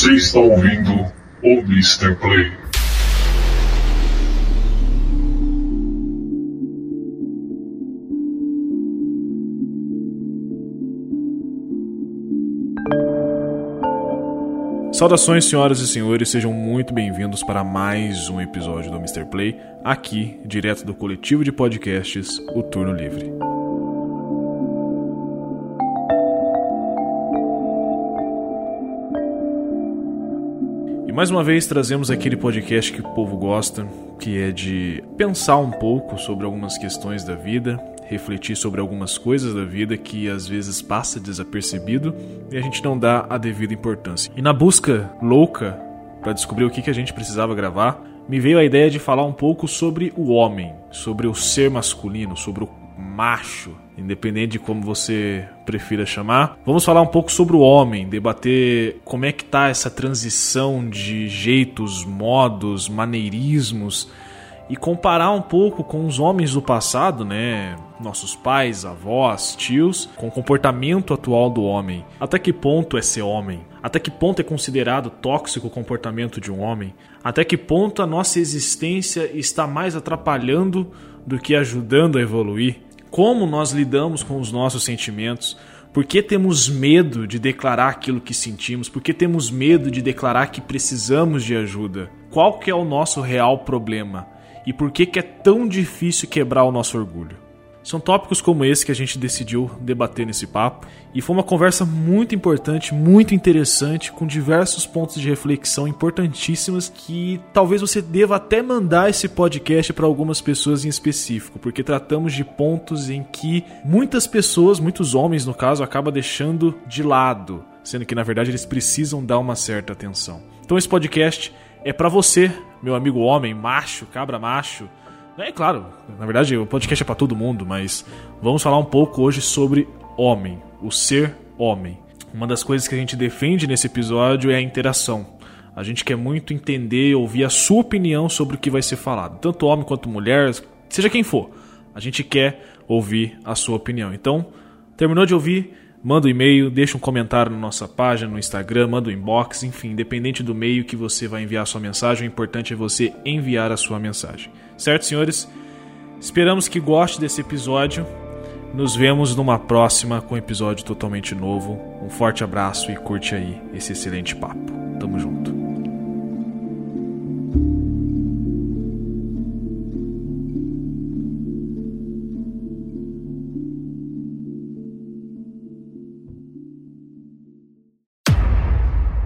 Você está ouvindo o Mr. Play. Saudações, senhoras e senhores, sejam muito bem-vindos para mais um episódio do Mr. Play, aqui, direto do coletivo de podcasts O Turno Livre. E mais uma vez trazemos aquele podcast que o povo gosta, que é de pensar um pouco sobre algumas questões da vida, refletir sobre algumas coisas da vida que às vezes passa desapercebido e a gente não dá a devida importância. E na busca louca para descobrir o que, que a gente precisava gravar, me veio a ideia de falar um pouco sobre o homem, sobre o ser masculino, sobre o macho, independente de como você prefira chamar. Vamos falar um pouco sobre o homem, debater como é que tá essa transição de jeitos, modos, maneirismos e comparar um pouco com os homens do passado, né? Nossos pais, avós, tios, com o comportamento atual do homem. Até que ponto é ser homem? Até que ponto é considerado tóxico o comportamento de um homem? Até que ponto a nossa existência está mais atrapalhando do que ajudando a evoluir? Como nós lidamos com os nossos sentimentos? Por que temos medo de declarar aquilo que sentimos? Por que temos medo de declarar que precisamos de ajuda? Qual que é o nosso real problema? e por que, que é tão difícil quebrar o nosso orgulho. São tópicos como esse que a gente decidiu debater nesse papo e foi uma conversa muito importante, muito interessante, com diversos pontos de reflexão importantíssimas que talvez você deva até mandar esse podcast para algumas pessoas em específico, porque tratamos de pontos em que muitas pessoas, muitos homens no caso, acabam deixando de lado, sendo que na verdade eles precisam dar uma certa atenção. Então esse podcast é para você, meu amigo homem, macho, cabra macho. É claro, na verdade o podcast é para todo mundo, mas vamos falar um pouco hoje sobre homem, o ser homem. Uma das coisas que a gente defende nesse episódio é a interação. A gente quer muito entender, ouvir a sua opinião sobre o que vai ser falado, tanto homem quanto mulher, seja quem for. A gente quer ouvir a sua opinião. Então, terminou de ouvir? Manda um e-mail, deixa um comentário na nossa página, no Instagram, manda um inbox, enfim, independente do meio que você vai enviar a sua mensagem, o importante é você enviar a sua mensagem. Certo, senhores? Esperamos que goste desse episódio. Nos vemos numa próxima com um episódio totalmente novo. Um forte abraço e curte aí esse excelente papo. Tamo junto.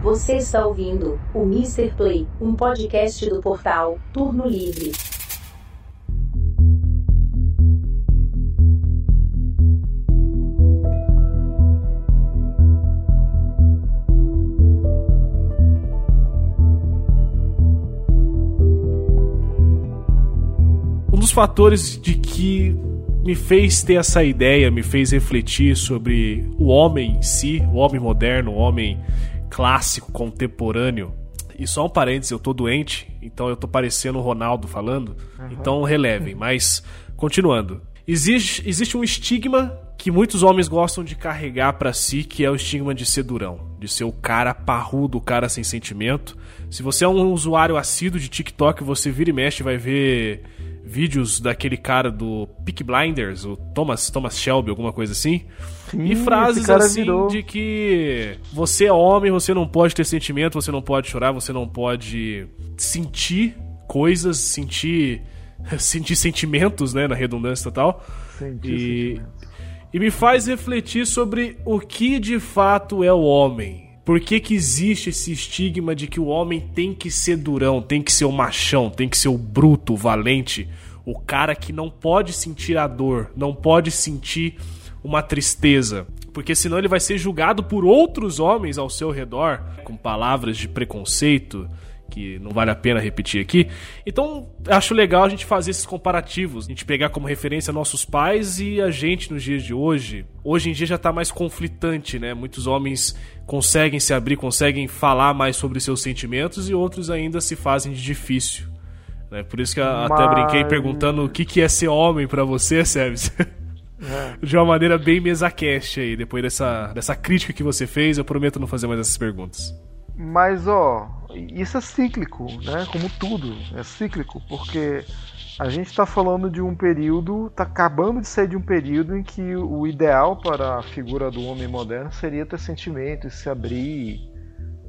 Você está ouvindo o Mr. Play, um podcast do portal Turno Livre. Fatores de que me fez ter essa ideia, me fez refletir sobre o homem em si, o homem moderno, o homem clássico, contemporâneo. E só um parênteses, eu tô doente, então eu tô parecendo o Ronaldo falando. Uhum. Então relevem. Mas, continuando. Existe, existe um estigma que muitos homens gostam de carregar para si, que é o estigma de ser durão. De ser o cara parrudo, o cara sem sentimento. Se você é um usuário assíduo de TikTok, você vira e mexe vai ver vídeos daquele cara do Peak Blinders, o Thomas, Thomas Shelby, alguma coisa assim. Sim, e frases assim virou. de que você é homem, você não pode ter sentimento, você não pode chorar, você não pode sentir coisas, sentir sentir sentimentos, né, na redundância total. Sentir e, e me faz refletir sobre o que de fato é o homem. Por que, que existe esse estigma de que o homem tem que ser durão, tem que ser o machão, tem que ser o bruto, o valente, o cara que não pode sentir a dor, não pode sentir uma tristeza? Porque senão ele vai ser julgado por outros homens ao seu redor com palavras de preconceito, que não vale a pena repetir aqui. Então, acho legal a gente fazer esses comparativos, a gente pegar como referência nossos pais e a gente nos dias de hoje. Hoje em dia já está mais conflitante, né? Muitos homens conseguem se abrir, conseguem falar mais sobre seus sentimentos e outros ainda se fazem de difícil. Né? Por isso que Mas... até brinquei perguntando o que, que é ser homem para você, Sebes. É. De uma maneira bem mesa cast aí, depois dessa, dessa crítica que você fez, eu prometo não fazer mais essas perguntas. Mas, ó, isso é cíclico, né? Como tudo, é cíclico, porque a gente está falando de um período, está acabando de sair de um período em que o ideal para a figura do homem moderno seria ter sentimentos, se abrir,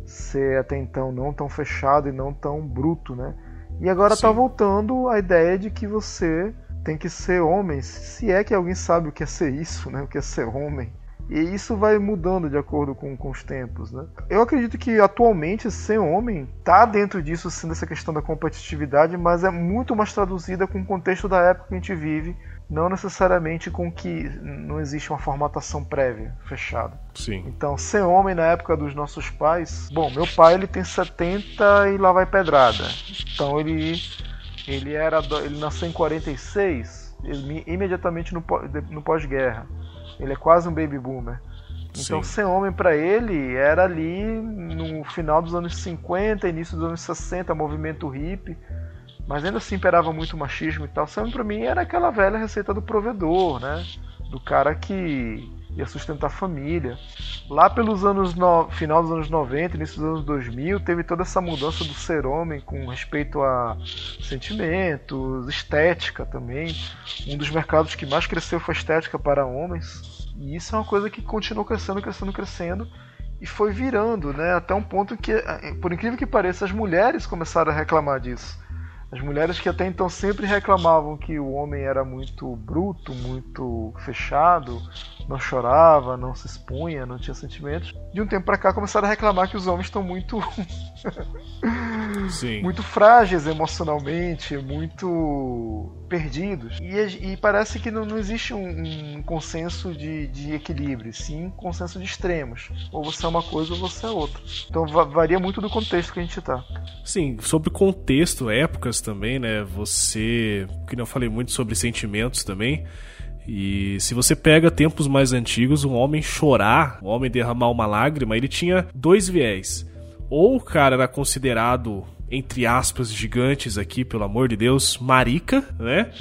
ser até então não tão fechado e não tão bruto, né? E agora está voltando a ideia de que você tem que ser homem, se é que alguém sabe o que é ser isso, né? O que é ser homem. E isso vai mudando de acordo com, com os tempos, né? Eu acredito que atualmente ser homem tá dentro disso, sim, dessa questão da competitividade, mas é muito mais traduzida com o contexto da época que a gente vive, não necessariamente com que não existe uma formatação prévia, fechada. Sim. Então, ser homem na época dos nossos pais, bom, meu pai ele tem 70 e lá vai pedrada. Então ele ele era ele nasceu em 46, ele, imediatamente no, no pós-guerra. Ele é quase um baby boomer. Então, Sim. ser homem para ele era ali no final dos anos 50, início dos anos 60, movimento hippie. Mas ainda assim imperava muito machismo e tal. Ser homem para mim era aquela velha receita do provedor, né? Do cara que ia sustentar a família. Lá pelos anos no... final dos anos 90, início dos anos 2000, teve toda essa mudança do ser homem com respeito a sentimentos, estética também. Um dos mercados que mais cresceu foi a estética para homens. E isso é uma coisa que continuou crescendo, crescendo, crescendo e foi virando, né, até um ponto que, por incrível que pareça, as mulheres começaram a reclamar disso. As mulheres que até então sempre reclamavam que o homem era muito bruto, muito fechado, não chorava, não se expunha, não tinha sentimentos. De um tempo para cá começaram a reclamar que os homens estão muito muito frágeis emocionalmente, muito perdidos. E, e parece que não, não existe um, um consenso de, de, equilíbrio, sim um consenso de extremos. Ou você é uma coisa ou você é outra. Então varia muito do contexto que a gente está. Sim, sobre contexto, épocas também, né? Você, que não falei muito sobre sentimentos também. E se você pega tempos mais antigos, um homem chorar, um homem derramar uma lágrima, ele tinha dois viés. Ou o cara era considerado, entre aspas, gigantes aqui, pelo amor de Deus, marica, né?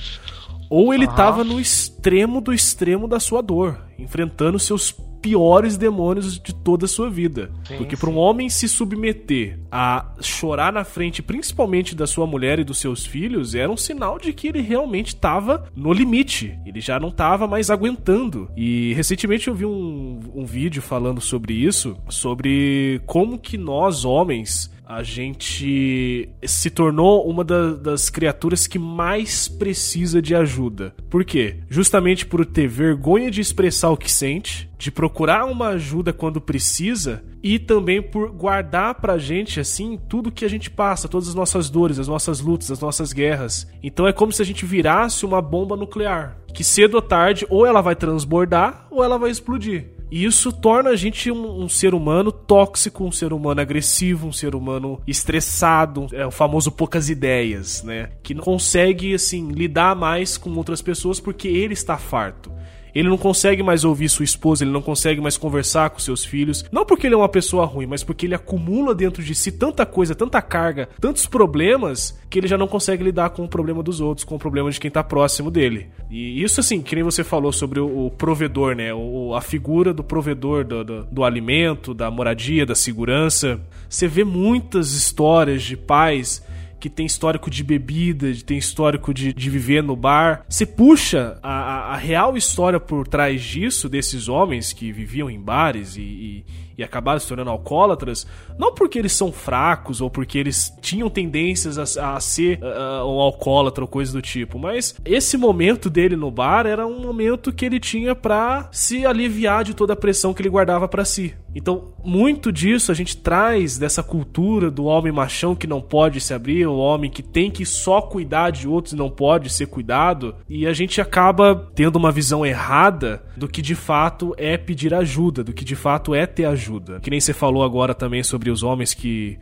Ou ele estava no extremo do extremo da sua dor, enfrentando seus piores demônios de toda a sua vida. Sim, Porque para um homem se submeter a chorar na frente, principalmente da sua mulher e dos seus filhos, era um sinal de que ele realmente estava no limite. Ele já não estava mais aguentando. E recentemente eu vi um, um vídeo falando sobre isso, sobre como que nós, homens, a gente se tornou uma da, das criaturas que mais precisa de ajuda. Por quê? Justamente por ter vergonha de expressar o que sente, de procurar uma ajuda quando precisa e também por guardar pra gente assim tudo que a gente passa, todas as nossas dores, as nossas lutas, as nossas guerras. Então é como se a gente virasse uma bomba nuclear, que cedo ou tarde ou ela vai transbordar ou ela vai explodir. E isso torna a gente um, um, ser humano tóxico, um ser humano agressivo, um ser humano estressado, é o famoso poucas ideias, né? Que não consegue, assim, lidar mais com outras pessoas porque ele está farto. Ele não consegue mais ouvir sua esposa, ele não consegue mais conversar com seus filhos. Não porque ele é uma pessoa ruim, mas porque ele acumula dentro de si tanta coisa, tanta carga, tantos problemas, que ele já não consegue lidar com o problema dos outros, com o problema de quem tá próximo dele. E isso, assim, que nem você falou sobre o, o provedor, né? O, a figura do provedor do, do, do alimento, da moradia, da segurança. Você vê muitas histórias de pais que tem histórico de bebida, de tem histórico de, de viver no bar. Você puxa a, a, real história por trás disso, desses homens que viviam em bares e, e e acabaram se tornando alcoólatras, não porque eles são fracos ou porque eles tinham tendências a, a ser uh, um alcoólatra ou coisa do tipo, mas esse momento dele no bar era um momento que ele tinha para se aliviar de toda a pressão que ele guardava para si. Então, muito disso a gente traz dessa cultura do homem machão que não pode se abrir, o homem que tem que só cuidar de outros e não pode ser cuidado, e a gente acaba tendo uma visão errada do que de fato é pedir ajuda, do que de fato é ter ajuda ajuda. Que nem você falou agora também sobre os homens que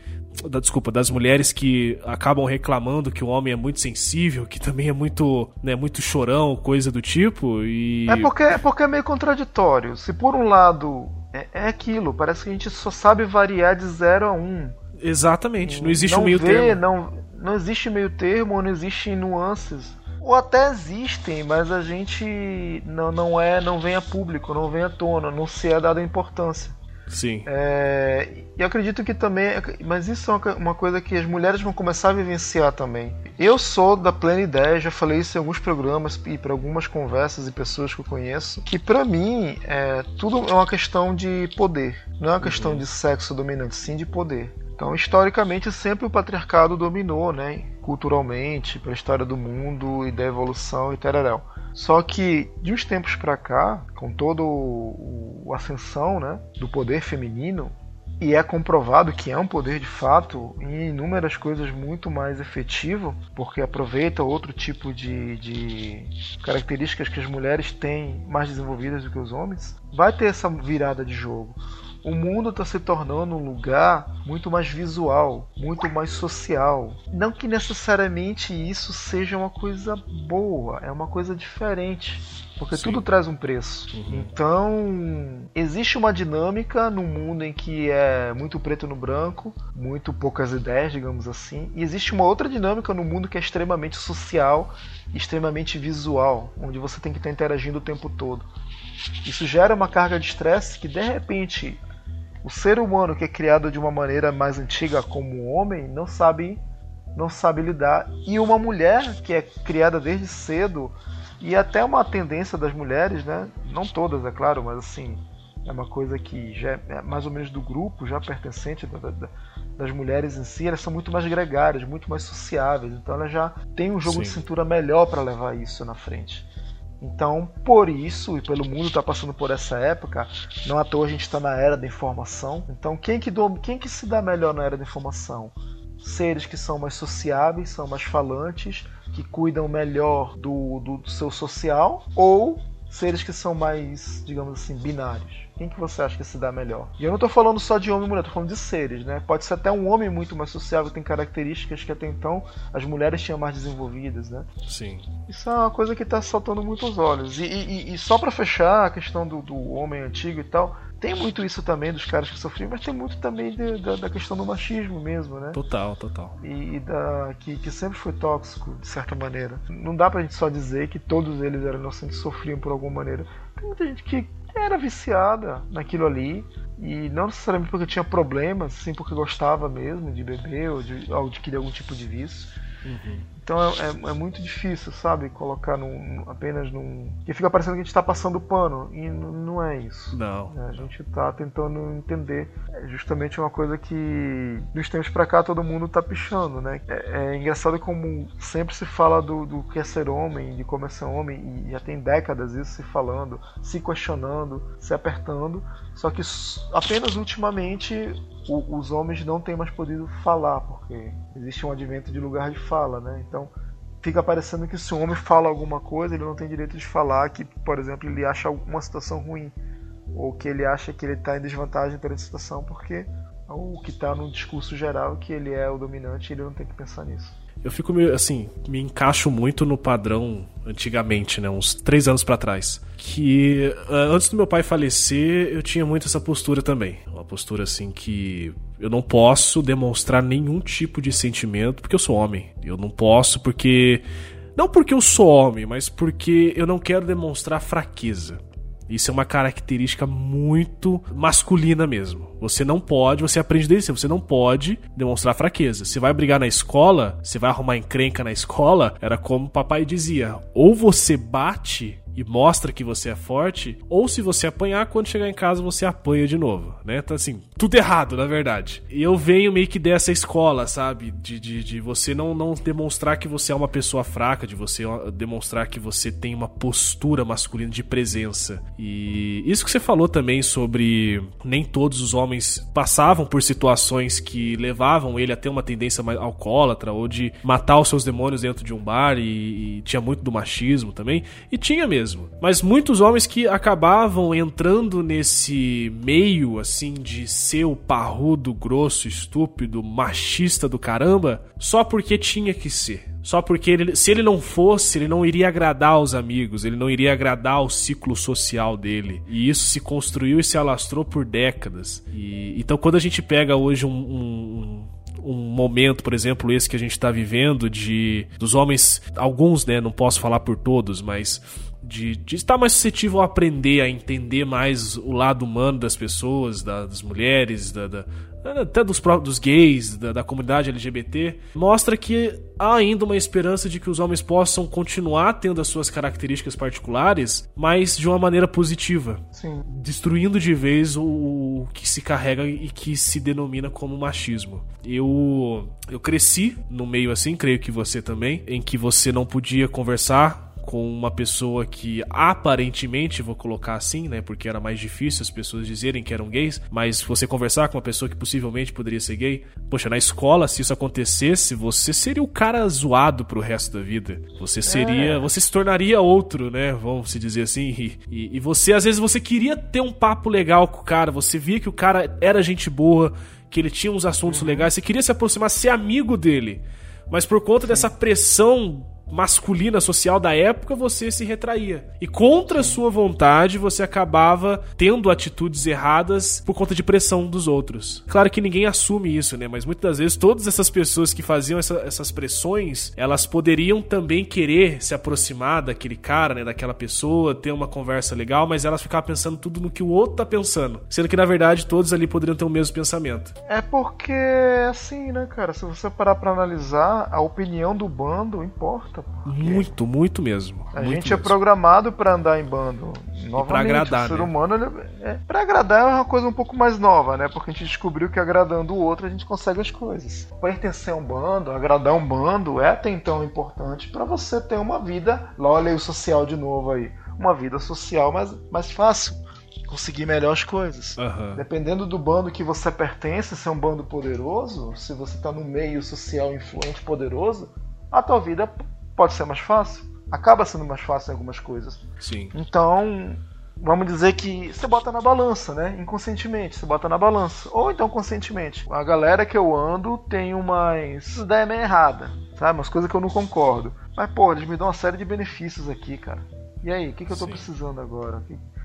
da, desculpa, das mulheres que acabam reclamando que o homem é muito sensível, que também é muito, né, muito chorão, coisa do tipo, e... É porque, é porque é meio contraditório. Se por um lado é, é aquilo, parece que a gente só sabe variar de 0 a 1. Um. Exatamente, não existe não um meio vê, termo. Não, não existe meio termo, não existem nuances. Ou até existem, mas a gente não, não é, não vem a público, não vem à tona, não se é dada importância. Sim. É, e eu acredito que também. Mas isso é uma coisa que as mulheres vão começar a vivenciar também. Eu sou da plena ideia, já falei isso em alguns programas e para algumas conversas e pessoas que eu conheço, que para mim é, tudo é uma questão de poder. Não é uma questão uhum. de sexo dominante, sim de poder. Então, historicamente, sempre o patriarcado dominou, né? Culturalmente, para a história do mundo e da evolução e tereréu. Só que de uns tempos para cá, com toda a ascensão né, do poder feminino, e é comprovado que é um poder de fato em inúmeras coisas muito mais efetivo, porque aproveita outro tipo de, de, características que as mulheres têm mais desenvolvidas do que os homens, vai ter essa virada de jogo o mundo está se tornando um lugar muito mais visual, muito mais social. Não que necessariamente isso seja uma coisa boa, é uma coisa diferente. Porque Sim. tudo traz um preço. Uhum. Então, existe uma dinâmica no mundo em que é muito preto no branco, muito poucas ideias, digamos assim. E existe uma outra dinâmica no mundo que é extremamente social, extremamente visual, onde você tem que estar interagindo o tempo todo. Isso gera uma carga de estresse que de repente o ser humano que é criado de uma maneira mais antiga como homem não sabe não sabe lidar e uma mulher que é criada desde cedo e até uma tendência das mulheres, né? Não todas, é claro, mas assim é uma coisa que já é mais ou menos do grupo, já pertencente da, da, das mulheres em si, elas são muito mais gregárias, muito mais sociáveis, então elas já têm um jogo Sim. de cintura melhor para levar isso na frente. Então, por isso, e pelo mundo está passando por essa época, não à toa a gente está na era da informação. Então, quem que, do, quem que se dá melhor na era da informação? Seres que são mais sociáveis, são mais falantes, que cuidam melhor do, do, do seu social, ou seres que são mais, digamos assim, binários? Quem que você acha que se dá melhor? E eu não estou falando só de homem e mulher, estou falando de seres, né? Pode ser até um homem muito mais sociável, que tem características que até então as mulheres tinham mais desenvolvidas, né? Sim. Isso é uma coisa que está saltando muito os olhos. E, e, e só para fechar a questão do, do homem antigo e tal, tem muito isso também dos caras que sofriam, mas tem muito também de, da, da, questão do machismo mesmo, né? Total, total. E, e da, que, que, sempre foi tóxico, de certa maneira. Não dá pra gente só dizer que todos eles eram inocentes sofriam por alguma maneira. Tem muita gente que era viciada naquilo ali. E não necessariamente porque tinha problemas, sim porque gostava mesmo de beber ou de, ou de adquirir algum tipo de vício. Uhum. Então é, é, é, muito difícil, sabe? Colocar num, apenas num. Que fica parecendo que a gente está passando pano. E não é isso. Não. É, a gente está tentando entender. É justamente uma coisa que dos tempos para cá todo mundo está pichando, né? É, é, engraçado como sempre se fala do, do que é ser homem, de como é ser homem, e já tem décadas isso se falando, se questionando, se apertando. Só que apenas ultimamente o, os homens não têm mais podido falar, porque existe um advento de lugar de fala, né? Então fica parecendo que se um homem fala alguma coisa, ele não tem direito de falar que, por exemplo, ele acha uma situação ruim, ou que ele acha que ele está em desvantagem perante a situação, porque o que está no discurso geral que ele é o dominante, ele não tem que pensar nisso. Eu fico meio assim, me encaixo muito no padrão antigamente, né, uns três anos para trás, que uh, antes do meu pai falecer eu tinha muito essa postura também, uma postura assim que eu não posso demonstrar nenhum tipo de sentimento porque eu sou homem, eu não posso porque não porque eu sou homem, mas porque eu não quero demonstrar fraqueza. Isso é uma característica muito masculina mesmo. Você não pode, você aprende desde cedo, você não pode demonstrar fraqueza. Você vai brigar na escola, você vai arrumar encrenca na escola, era como o papai dizia: ou você bate e mostra que você é forte, ou se você apanhar, quando chegar em casa você apanha de novo, né? Então, assim, tudo errado, na verdade. E eu venho meio que dessa escola, sabe? De, de, de você não, não demonstrar que você é uma pessoa fraca, de você demonstrar que você tem uma postura masculina de presença. E isso que você falou também sobre nem todos os homens passavam por situações que levavam ele a ter uma tendência alcoólatra ou de matar os seus demônios dentro de um bar e, e tinha muito do machismo também. E tinha mesmo mesmo. Mas muitos homens que acabavam entrando nesse meio, assim, de ser o parrudo, grosso, estúpido, machista do caramba, só porque tinha que ser. Só porque ele, se ele não fosse, ele não iria agradar os amigos, ele não iria agradar o ciclo social dele. E isso se construiu e se alastrou por décadas. E, então, quando a gente pega hoje um, um um momento, por exemplo, esse que a gente está vivendo, de dos homens, alguns, né, não posso falar por todos, mas de, de, estar mais suscetível a aprender, a entender mais o lado humano das pessoas, da, das mulheres, da, da, até dos, dos gays, da, da, comunidade LGBT, mostra que há ainda uma esperança de que os homens possam continuar tendo as suas características particulares, mas de uma maneira positiva. Sim. Destruindo de vez o, o que se carrega e que se denomina como machismo. Eu, eu cresci no meio assim, creio que você também, em que você não podia conversar com uma pessoa que aparentemente, vou colocar assim, né, porque era mais difícil as pessoas dizerem que eram gays, mas você conversar com uma pessoa que possivelmente poderia ser gay, poxa, na escola, se isso acontecesse, você seria o cara zoado pro resto da vida. Você seria, é. você se tornaria outro, né, vamos se dizer assim, e, e, e você, às vezes, você queria ter um papo legal com o cara, você via que o cara era gente boa, que ele tinha uns assuntos uhum. legais, você queria se aproximar, ser amigo dele. Mas por conta Sim. dessa pressão masculina social da época, você se retraía. E contra sua vontade, você acabava tendo atitudes erradas por conta de pressão dos outros. Claro que ninguém assume isso, né? Mas muitas das vezes todas essas pessoas que faziam essa, essas pressões, elas poderiam também querer se aproximar daquele cara, né? Daquela pessoa, ter uma conversa legal, mas elas ficavam pensando tudo no que o outro tá pensando. Sendo que, na verdade, todos ali poderiam ter o mesmo pensamento. É porque, assim, né, cara? Se você parar pra analisar, a opinião do bando importa. Muito, muito mesmo. A muito gente é mesmo. é programado para andar em bando. Novamente, pra agradar, o ser né? humano, ele, é, pra agradar é uma coisa um pouco mais nova, né? Porque a gente descobriu que agradando o outro a gente consegue as coisas. Pertencer a um bando, agradar um bando é até então importante para você ter uma vida, olha aí o social de novo aí, uma vida social mais, mais fácil conseguir melhor as coisas. Uhum. Dependendo do bando que você pertence, se é um bando poderoso, se você está no meio social influente poderoso, a tua vida pode ser mais fácil. Acaba sendo mais fácil em algumas coisas. Sim. Então, vamos dizer que você bota na balança, né? Inconscientemente, você bota na balança. Ou então conscientemente. A galera que eu ando tem umas ideia meio errada, sabe? Umas coisas que eu não concordo. Mas, pô, eles me dão uma série de benefícios aqui, cara. E aí, o que, que eu tô Sim. precisando agora?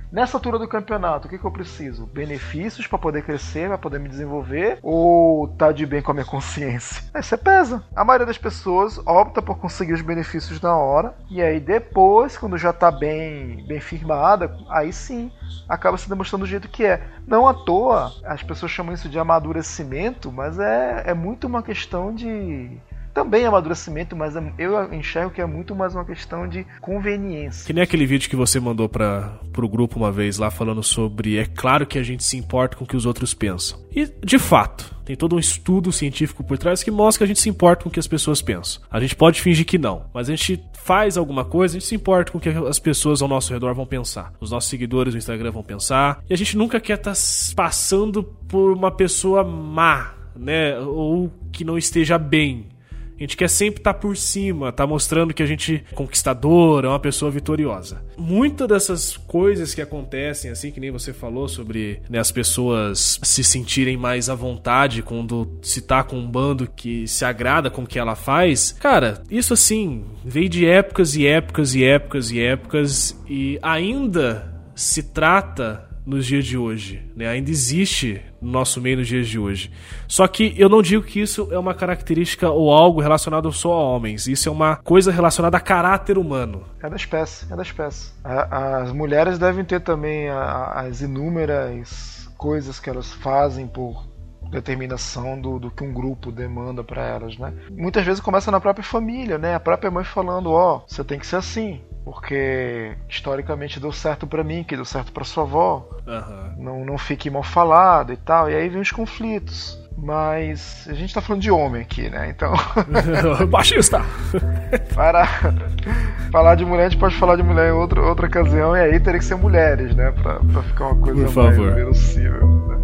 Nessa altura do campeonato, o que, que eu preciso? Benefícios para poder crescer, para poder me desenvolver? Ou tá de bem com a minha consciência? Aí você pesa. A maioria das pessoas opta por conseguir os benefícios na hora. E aí depois, quando já tá bem, bem firmada, aí sim acaba se demonstrando do jeito que é. Não à toa, as pessoas chamam isso de amadurecimento, mas é, é muito uma questão de também é amadurecimento, mas é, eu enxergo que é muito mais uma questão de conveniência. Que nem aquele vídeo que você mandou para pro grupo uma vez lá falando sobre é claro que a gente se importa com o que os outros pensam. E de fato, tem todo um estudo científico por trás que mostra que a gente se importa com o que as pessoas pensam. A gente pode fingir que não, mas a gente faz alguma coisa, a gente se importa com o que as pessoas ao nosso redor vão pensar. Os nossos seguidores no Instagram vão pensar. E a gente nunca quer estar tá passando por uma pessoa má, né? Ou que não esteja bem. A gente quer sempre estar tá por cima, tá mostrando que a gente é conquistador, é uma pessoa vitoriosa. Muitas dessas coisas que acontecem, assim, que nem você falou, sobre né, as pessoas se sentirem mais à vontade quando se tá com um bando que se agrada com o que ela faz, cara, isso assim, veio de épocas e épocas e épocas e épocas e ainda se trata nos dias de hoje, né? Ainda existe no nosso meio nos dias de hoje. Só que eu não digo que isso é uma característica ou algo relacionado só a homens. Isso é uma coisa relacionada a caráter humano. É da espécie, é da espécie. As mulheres devem ter também as inúmeras coisas que elas fazem por determinação do, do que um grupo demanda para elas, né? Muitas vezes começa na própria família, né? A própria mãe falando, ó, oh, você tem que ser assim, porque historicamente deu certo para mim, que deu certo para sua avó. Uhum. Não, não fique mal falado e tal. E aí vem os conflitos. Mas a gente tá falando de homem aqui, né? Então. Baixista! Para falar de mulher, a gente pode falar de mulher em outra, outra ocasião, e aí teria que ser mulheres, né? Pra, pra ficar uma coisa Por favor. mais verossímil. Né?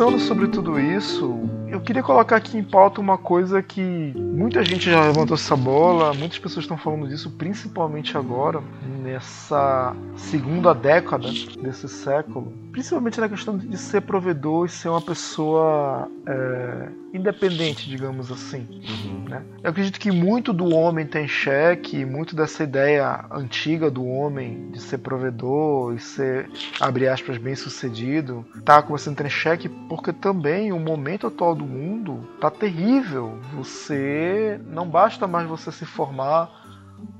Pensando sobre tudo isso, eu queria colocar aqui em pauta uma coisa que Muita gente já levantou essa bola, muitas pessoas estão falando disso, principalmente agora, nessa segunda década desse século. Principalmente na questão de ser provedor e ser uma pessoa é, independente, digamos assim. Uhum. Né? Eu acredito que muito do homem tem xeque, muito dessa ideia antiga do homem de ser provedor e ser, abre aspas, bem sucedido, tá começando a ter xeque porque também o momento atual do mundo tá terrível. Você não basta mais você se formar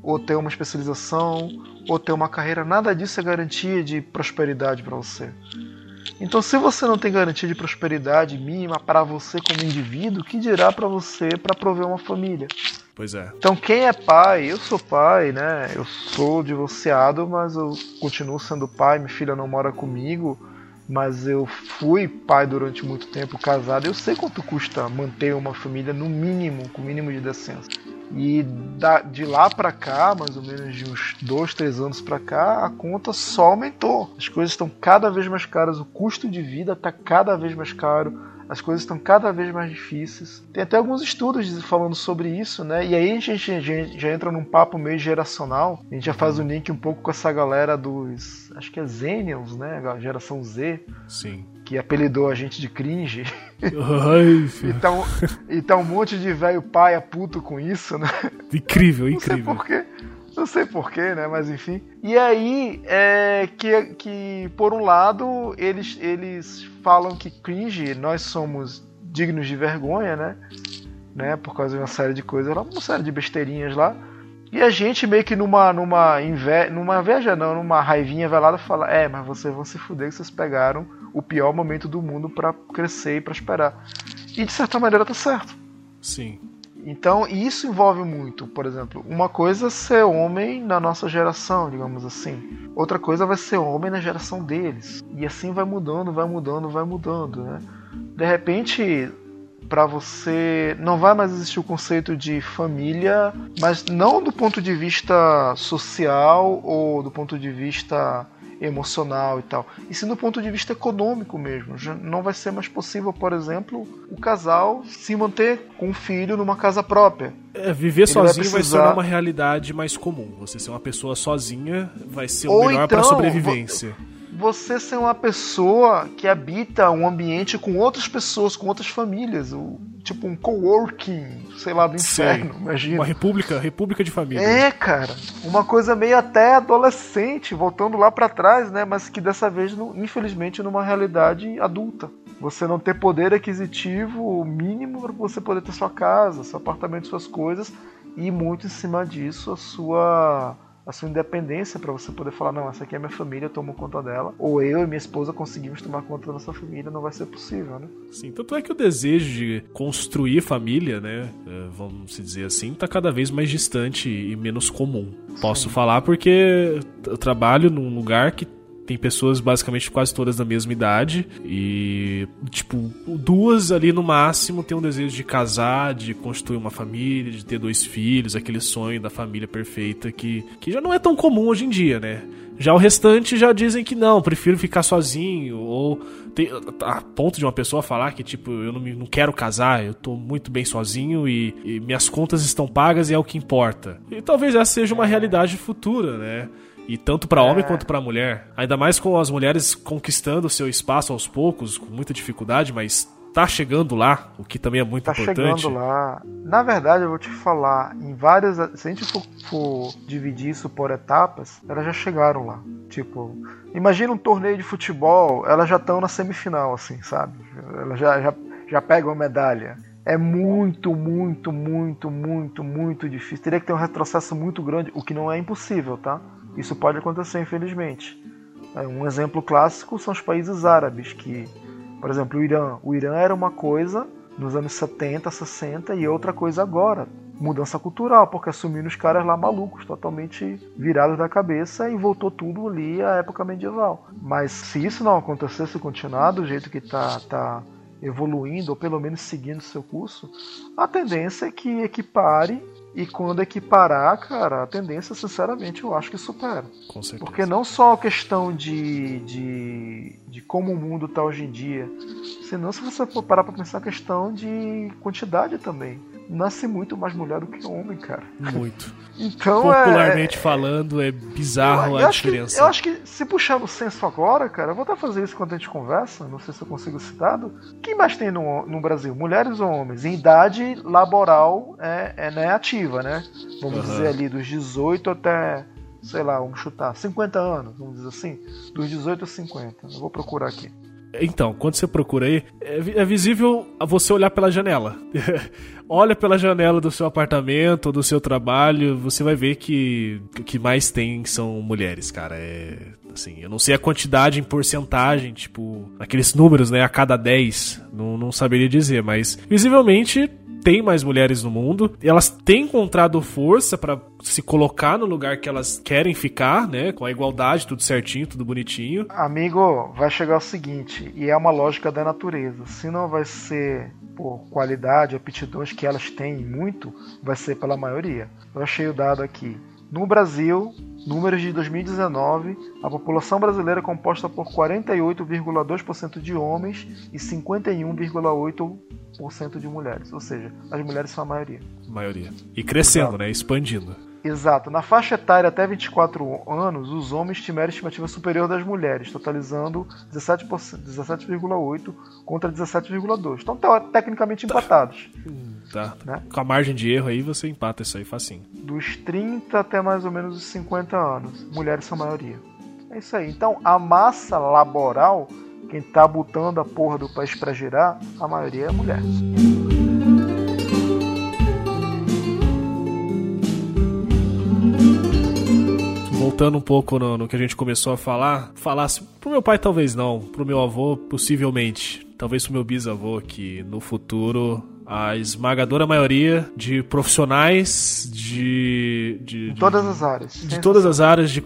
ou ter uma especialização ou ter uma carreira, nada disso é garantia de prosperidade para você. Então, se você não tem garantia de prosperidade mínima para você como indivíduo, que dirá para você para prover uma família? Pois é. Então, quem é pai? Eu sou pai, né? Eu sou divorciado, mas eu continuo sendo pai. Minha filha não mora comigo, mas eu fui pai durante muito tempo casado. Eu sei quanto custa manter uma família no mínimo, com o mínimo de decência. E da, de lá para cá, mais ou menos de uns dois, três anos para cá, a conta só aumentou. As coisas estão cada vez mais caras, o custo de vida está cada vez mais caro, as coisas estão cada vez mais difíceis. Tem até alguns estudos falando sobre isso, né? E aí a gente já, já entra num papo meio geracional. A gente já faz o link um pouco com essa galera dos. Acho que é Zenials, né? A geração Z. Sim que apelidou a gente de cringe. então, então um monte de velho pai é puto com isso, né? Incrível, incrível. Não sei porquê. Não sei porquê, né? Mas enfim. E aí, é, que, que por um lado, eles, eles falam que cringe, nós somos dignos de vergonha, né? né? Por causa de uma série de coisas lá, uma série de besteirinhas lá. E a gente meio que numa, numa, inve... numa inveja, não, numa raivinha velada, fala: É, mas vocês vão se fuder que vocês pegaram o pior momento do mundo para crescer e prosperar. E de certa maneira tá certo. Sim. Então, isso envolve muito, por exemplo, uma coisa é ser homem na nossa geração, digamos assim. Outra coisa vai ser homem na geração deles. E assim vai mudando, vai mudando, vai mudando, né? De repente, para você não vai mais existir o conceito de família, mas não do ponto de vista social ou do ponto de vista emocional e tal. E sim do ponto de vista econômico mesmo. Já não vai ser mais possível, por exemplo, o casal se manter com um filho numa casa própria. É, viver Ele sozinho vai, precisar... vai se tornar uma realidade mais comum. Você ser uma pessoa sozinha vai ser o Ou melhor então, para sobrevivência você ser uma pessoa que habita um ambiente com outras pessoas, com outras famílias, o, tipo um coworking, sei lá, do inferno, sei. imagina. Uma república, república de família. É, cara, uma coisa meio até adolescente, voltando lá para trás, né, mas que dessa vez, infelizmente, numa realidade adulta. Você não ter poder aquisitivo mínimo para você poder ter sua casa, seu apartamento, suas coisas, e muito em cima disso a sua a sua independência para você poder falar, não, essa aqui é minha família, eu tomo conta dela, ou eu e minha esposa conseguimos tomar conta da nossa família, não vai ser possível, né? Sim, tanto é que o desejo de construir família, né, é, vamos dizer assim, tá cada vez mais distante e menos comum. Posso Sim. falar porque eu trabalho num lugar que tem pessoas basicamente quase todas da mesma idade e, tipo, duas ali no máximo têm um desejo de casar, de construir uma família, de ter dois filhos, aquele sonho da família perfeita que, que já não é tão comum hoje em dia, né? Já o restante já dizem que não, prefiro ficar sozinho, ou tem, a ponto de uma pessoa falar que, tipo, eu não, não quero casar, eu tô muito bem sozinho e, e minhas contas estão pagas e é o que importa. E talvez essa seja uma realidade futura, né? E tanto para homem é. quanto para mulher. Ainda mais com as mulheres conquistando seu espaço aos poucos, com muita dificuldade, mas tá chegando lá, o que também é muito tá importante. Tá chegando lá. Na verdade, eu vou te falar, em várias. Se a gente for, for, dividir isso por etapas, elas já chegaram lá. Tipo, imagina um torneio de futebol, elas já estão na semifinal, assim, sabe? Elas já, já, já pegam a medalha. É muito, muito, muito, muito, muito difícil. Teria que ter um retrocesso muito grande, o que não é impossível, tá? Isso pode acontecer, infelizmente. É, um exemplo clássico são os países árabes, que, por exemplo, o Irã. O Irã era uma coisa nos anos 70, 60 e outra coisa agora. Mudança cultural, porque assumiram os caras lá malucos, totalmente virados da cabeça e voltou tudo ali à época medieval. Mas se isso não acontecesse continuar do jeito que está tá evoluindo, ou pelo menos seguindo seu curso, a tendência é que equipare e quando equiparar, cara, a tendência, sinceramente, eu acho que supera. Com certeza. Porque não só a questão de, de, de como o mundo está hoje em dia, senão se você for parar para pensar a questão de quantidade também. Nasce muito mais mulher do que homem, cara. Muito. Então Popularmente é, falando, é bizarro eu, a eu acho diferença. Que, eu acho que se puxar no senso agora, cara, eu vou até fazer isso quando a gente conversa, não sei se eu consigo citado. Quem mais tem no, no Brasil? Mulheres ou homens? Em idade laboral é, é né, ativa, né? Vamos Uhum. dizer ali dos 18 até, sei lá, vamos chutar, 50 anos, vamos dizer assim. Dos 18 a 50. Eu vou procurar aqui. Então, quando você procura aí, é, é visível a você olhar pela janela. Olha pela janela do seu apartamento do seu trabalho, você vai ver que o que mais tem são mulheres, cara. É. Assim, eu não sei a quantidade em porcentagem, tipo, aqueles números, né, a cada 10, não, não saberia dizer, mas visivelmente tem mais mulheres no mundo, elas têm encontrado força pra se colocar no lugar que elas querem ficar, né, com a igualdade, tudo certinho, tudo bonitinho. Amigo, vai chegar o seguinte, e é uma lógica da natureza. Se não vai ser por qualidade, aptidões que elas têm muito, vai ser pela maioria. Eu achei o dado aqui. No Brasil, números de 2019, a população brasileira é composta por 48,2% de homens e 51,8% de mulheres. Ou seja, as mulheres são a maioria. maioria. E crescendo, Exato. né, expandindo. Exato. Na faixa etária até 24 anos, os homens tiveram estimativa superior das mulheres, totalizando 17%, 17,8% contra 17,2%. Estão teo- tecnicamente empatados. Tá. Né? Com a margem de erro aí, você empata isso aí facinho. Dos 30 até mais ou menos os 50 anos, mulheres são a maioria. É isso aí. Então, a massa laboral, quem tá botando a porra do país pra girar, a maioria é mulher. Voltando um pouco no, no que a gente começou a falar, falasse pro meu pai talvez não, pro meu avô possivelmente, talvez pro meu bisavô que no futuro a esmagadora maioria de profissionais de de, de- todas as áreas. de todas as áreas de,